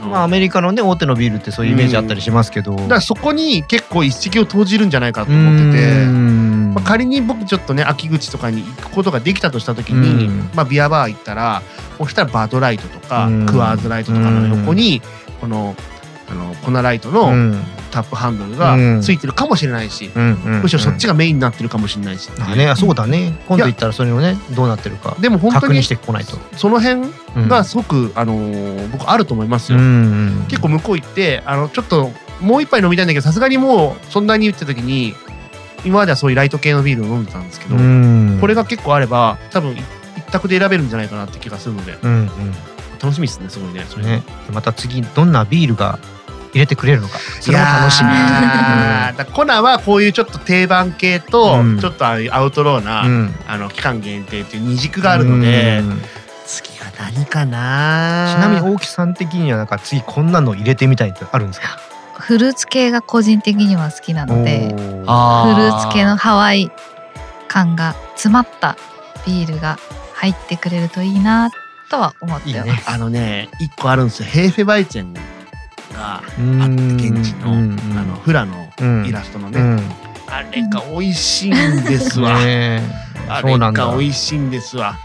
まあアメリカのね大手のビールってそういうイメージあったりしますけど、だからそこに結構一石を投じるんじゃないかと思ってて、うん。まあ、仮に僕ちょっとね秋口とかに行くことができたとした時に、うん。まあ、ビアバー行ったらそしたらバードライトとか、うん。クワーズライトとかの横にこのあのコナライトうのんタップハンドルがうん。ついてるかもしれないし、うんうんむしろそっちがメインになってるかもしれないし、あねそうだね。今度行ったらそれをねどうなってるか。でも本当にしてこないと、その辺うん。がすごく、あのー僕あると思いますうよ。ん結構向こう行ってあのちょっともう一杯飲みたいんだけどさすがにもうそんなに言ってた時に今まではそういうライト系のビールを飲んでたんですけど、うん。これが結構あれば多分一択で選べるんじゃないかなって気がするので。うんうん。楽しみですねすごいねそれ。ね。また次どんなビールが入れてくれるのか。そいれも楽しみ。やー。だからコナはこういうちょっと定番系と、うん。ちょっとああいうアウトローな、うん。あの期間限定っていう二軸があるので、うん。次は何かなちなみに大木さん的にはなんか次こんなの入れてみたいってあるんですか？フルーツ系が個人的には好きなのでフルーツ系のハワイ感が詰まったビールが入ってくれるといいなとは思ってます。いいね。あのね一個あるんですよ。ヘーフェバイチェンがあって現地の,、うんあのフラのうん。イラストのね、うん。あれが美味しいんですわ、ねあれが美味しいんですわ。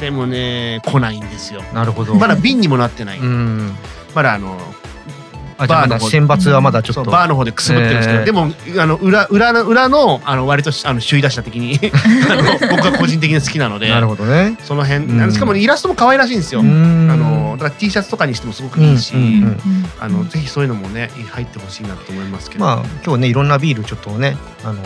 でもね来ないんですよ。なるほど。まだ瓶にもなってない、うん。まだあのあじゃあまだ選抜はまだちょっと。バーの方でくすぶってるんですけど、えー。でもあの裏裏の裏のあの割とあの首位打者的に。<laughs> 僕は個人的に好きなので。なるほどね。その辺、しかもイラストも可愛らしいんですよ、うん。あのだから T シャツとかにしてもすごくいいし、うんうんうんうん。あのぜひそういうのもね入ってほしいなと思いますけど、まあ今日ねいろんなビールちょっとねあの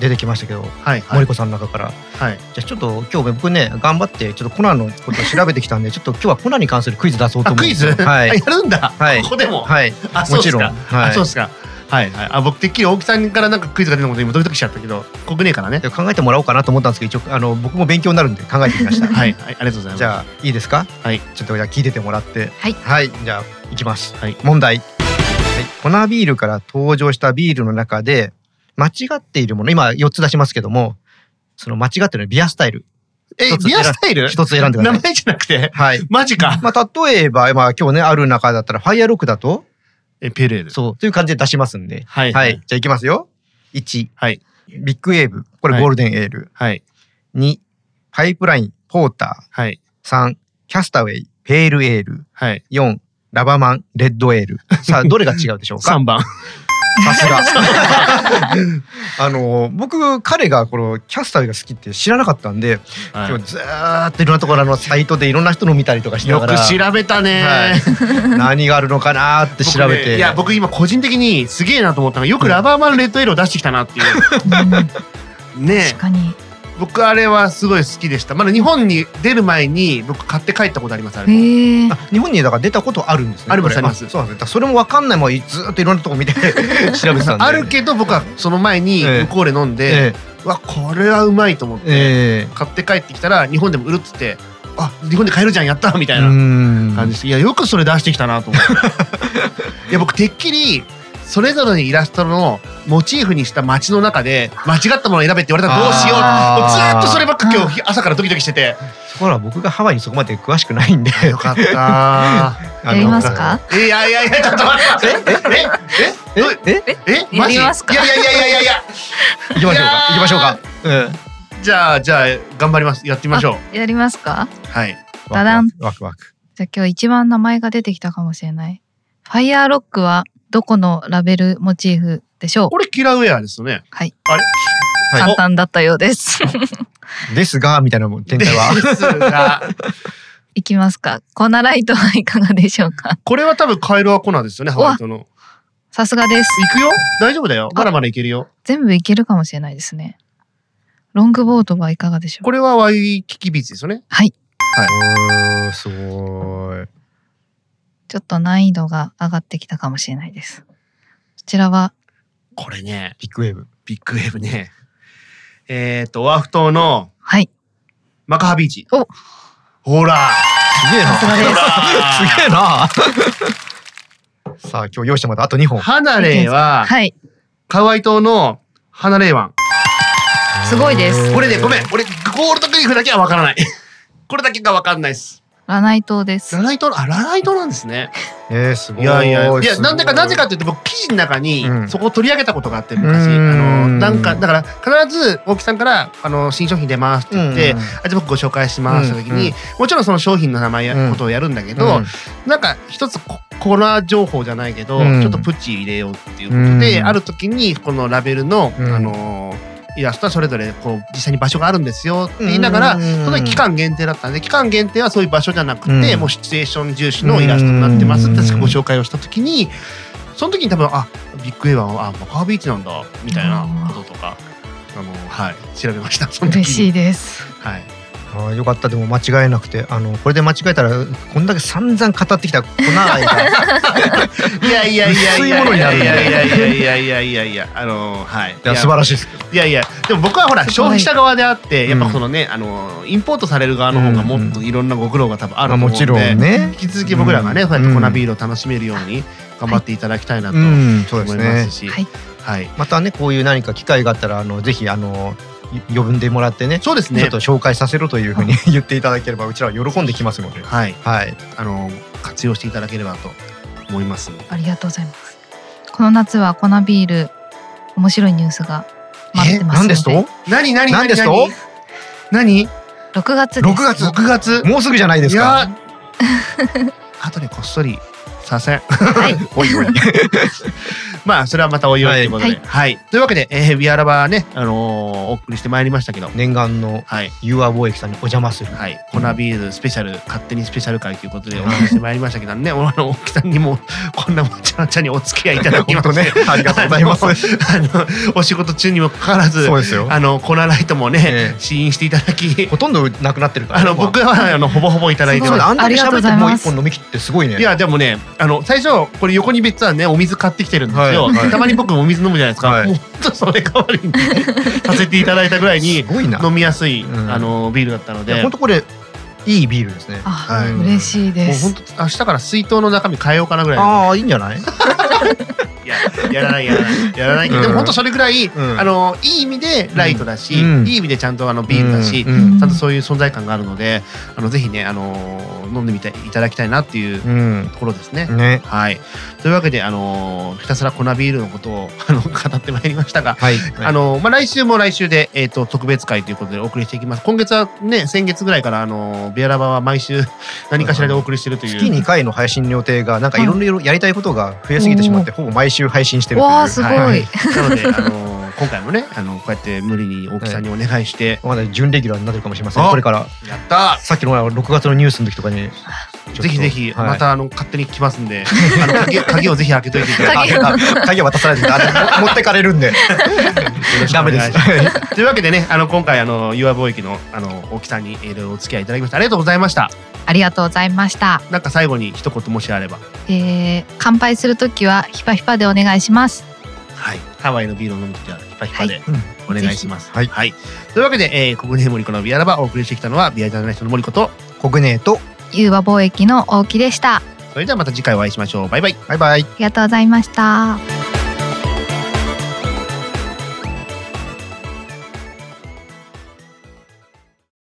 出てきましたけどはいはい。森子さんの中から。はい。じゃあちょっと今日僕ね頑張ってちょっとコナンのことを調べてきたんで <laughs> ちょっと今日はコナンに関するクイズ出そうと思うクイズ、はい。あ <laughs> やるんだ、はい。ここでも、はい。あそうですか。もちろん。はい。あそうですか。はいはい。あ僕てっきり大木さんからなんかクイズが出たことで今ドキドキしちゃったけど国ねえからね。で考えてもらおうかなと思ったんですけど一応あの僕も勉強になるんで考えてみました。<laughs> はい、はい、ありがとうございます。じゃあいいですか？はい。ちょっとじゃあ聞いててもらって。はい。じゃあいきます、はい。問題、はい、粉ビールから登場したビールの中で間違っているもの今4つ出しますけどもその間違ってるのはビアスタイル。えビアスタイル？一つ選んでください。名前じゃなくて？はい。マジか。まあ例えば、まあ、今日ねある中だったらファイアロックだと？えペレール。そうという感じで出しますんで。はい。はい、はいじゃあいきますよ。1はい。ビッグウェーブ。これはい。ゴールデンエール、はい。2パイプラインポータはい。ー3キャスタウェイ。ペールエール。はい。4ラバマン。レッドエール。さあどれが違うでしょうか？<laughs> 3番さすが。<laughs> あの僕彼がこのキャスターが好きって知らなかったんで、は今日ずーっといろんなところのサイトでいろんな人の見たりとかしいよくながら。調べたね、はい。何があるのかなーって僕調べて、ねいや僕今個人的にすげえなと思ったのがよくラバーマンレッドエールを出してきたなっていう。うん。ね確かに僕あれはすごい好きでした。まだ日本に出る前に僕買って帰ったことありますあれ。あ日本にだから出たことあるんですねありますあります。そうなんです。それも分かんない。ままずーっといろんなとこ見て。<laughs> 調べてたんで。あるけど僕はその前にええ。向こうで飲んで、えうわこれはうまいと思って、ええ。買って帰ってきたら日本でも売るっつってあ日本で買えるじゃんやったみたえいなうん。感じですいやよくそれ出してきたなと思って。<laughs> いや僕てっきりそれぞれのイラストのモチーフにした街の中で間違ったものを選べって言われたらどうしよう。ずーっとそればっか今日朝からドキドキしてて。ほら僕がハワイにそこまで詳しくないんで。よかった。<laughs> やりますか？いやいやいやちょっと待って。えええええええマジやりますかいやいやいやいやいやいや行きましょうかいやー行きましょうかうんじゃあじゃあ頑張りますやってみましょやりますかうはいダダンワクワクワクじゃあ今日一番名前が出てきたかもしれないファイヤーロックはどこのラベルモチーフでしょう？これキラーウェアですよね。はい。あれ？はい。簡単だったようです。<laughs> ですがみたいなもん展開は。ですが。<laughs> いきますか。コナライトはいかがでしょうか？これは多分カエルアコナですよねハワイトの。さすがです。行くよ？大丈夫だよ。まだまだいけるよ。全部いけるかもしれないですね。ロングボートはいかがでしょう？これはワイキキビーチですよね。はい。おーすごいちょっと難易度が上がってきたかもしれないですこちらは？これね、ビッグウェーブ。ビッグウェーブね。えっ、と、オアフ島のはい。マカハビーチ。おほらすげえな。さすがですほら <laughs> すげえな。<laughs> さあ今日用意してもらったあと2本。ハナレイは、はい。カウアイ島のハナレイ湾。すごいですこれね、ごめん。俺、ゴールドクリフだけはわからない。これだけがわかんないです。ラナイ島です。ラ。ナイト、あ、ラナイトなんですね。えー、すごい。いやいや、い。や、なんでか、なぜかっていうと、僕、記事の中にう、ん。そこを取り上げたことがあって、昔。あうん。の、なんか、だから、必ず、大木さんから、あの、新商品出ますって言って、うん。あ、じゃあ僕ご紹介しますって時うん。に、もちろんその商品の名前や、うん。ことをやるんだけうどん、なんか、一つコ、コラ情報じゃないけど、うん。ちょっとプチ入れようっていうことで、うん。ある時に、このラベルの、うん。あの、イラストはそれぞれこう実際に場所があるんですよって言いながら、うん。その期間限定だったんで期間限定はそういう場所じゃなくて、うん。もうシチュエーション重視のイラストになってますってご紹介をした時にその時に多分あビッグエヴァンはあマカービーチなんだみたいなこととかあのはい調べましたその時に。嬉しいです。はいあーよかった。でも間違えなくてあのこれで間違えたらこんだけ散々語ってきた粉愛が。<laughs> いやいやいやいや。いやいやいやいやいやいやいやいやいや。あのはい。いや素晴らしいですけど。いやいやでも僕はほら消費者側であってやっぱうんそのね、あのインポートされる側の方がもっといろんなご苦労が多分あると思うんで、まあもちろんね。引き続き僕らがね、うん。そうやって粉ビールを楽しめるように頑張っていただきたいなとう思いますねし、はい。はい、またねこういう何か機会があったらあのぜひあの呼んでもらってねそうですね。ちょっと紹介させろというふうに <laughs> 言っていただければうちらは喜んできますので。はい。はい。あの活用していただければと思います。ありがとうございます。この夏は粉ビール面白いニュースが待ってますので。何ですと？何何何何ですと？何？6月です。6月。6月。もうすぐじゃないですいかや <laughs> 後でこっそりさせん。はい。<laughs> おいおい。<laughs> まあそれはまたおいおい。ということで、ははい。いというわけで、えー、ビアラバーね、あのーお送りしてまいりましたけど、念願のはい。ユーア貿易さんにお邪魔する。はい、粉ビールスペシャル勝手にスペシャル会ということでお送りしてまいりましたけどね、あの大木さんにもこんなもちゃわちゃにお付き合いいただきまして、ね。ありがとうございます。<laughs> あのお仕事中にもかかわらずそうですよ。あの粉ライトもね、ええ。試飲していただきほとんどなくなってるからあの僕はあのほぼほぼいただいてます。あんだけありがとう喋ってもうございます一本飲み切ってすごいね。いやでもねあの最初これ横に別はねお水買ってきてるんですよ、はいはい。たまに僕もお水飲むじゃないですか、はい。もうそれ代わりにさせていただいたぐらいにすごいな。飲みやすい、うん。あのビールだったので。本当これいいビールですね。あ、はい嬉しいうです。本当明日から水筒の中身変えようかなぐらいああいいんじゃない？いややらないやらない。やらないけど、うん。でも本当それぐらい、うん。あのいい意味でライトだし、うん。いい意味でちゃんとあのビールだし、ちゃんとそういう存在感があるのであのぜひねあの飲んでみていただきたいなっていううん。ところですね。ね。はい、というわけで、あのひたすら粉ビールのことを <laughs> あの語ってまいりましたが、はい。あのまあ、来週も来週で、えー、と特別会ということでお送りしていきます。今月はね先月ぐらいから、あのビアラバは毎週何かしらでお送りしてるという。月2回の配信の予定がなんかいろいろやりたいことが増えすぎてしまってほぼ毎週配信してるという。わあすごい。はい。なので、あの今回もねあのこうやって無理に大木さんにお願いして、まだ準レギュラーになってるかもしれません。あこれから。やったさっきの6月のニュースの時とかにぜひぜひ、はいまたあの勝手に来ますんで、<laughs> あの鍵鍵をぜひ開けといていただいて。鍵渡さないであの持ってかれるんでダメです <laughs> というわけでね、あの今回あの u ア貿易のあの大木さんにいろいろお付き合いいただきました。ありがとうございました。ありがとうございました。なんか最後に一言もしあれば。えー、乾杯するときはヒパヒパでお願いします。はい。ハワイのビールを飲むときはヒパヒパでうんお願いします。はいはい。というわけで、えー、国ネ森子のビアラバお送りしてきたのはビアジャーナリストの森子と、コグネーとユーバ貿易の大木でした。あそれではまた次回お会いしましょう。バイバイ。バイバイりがとうございました。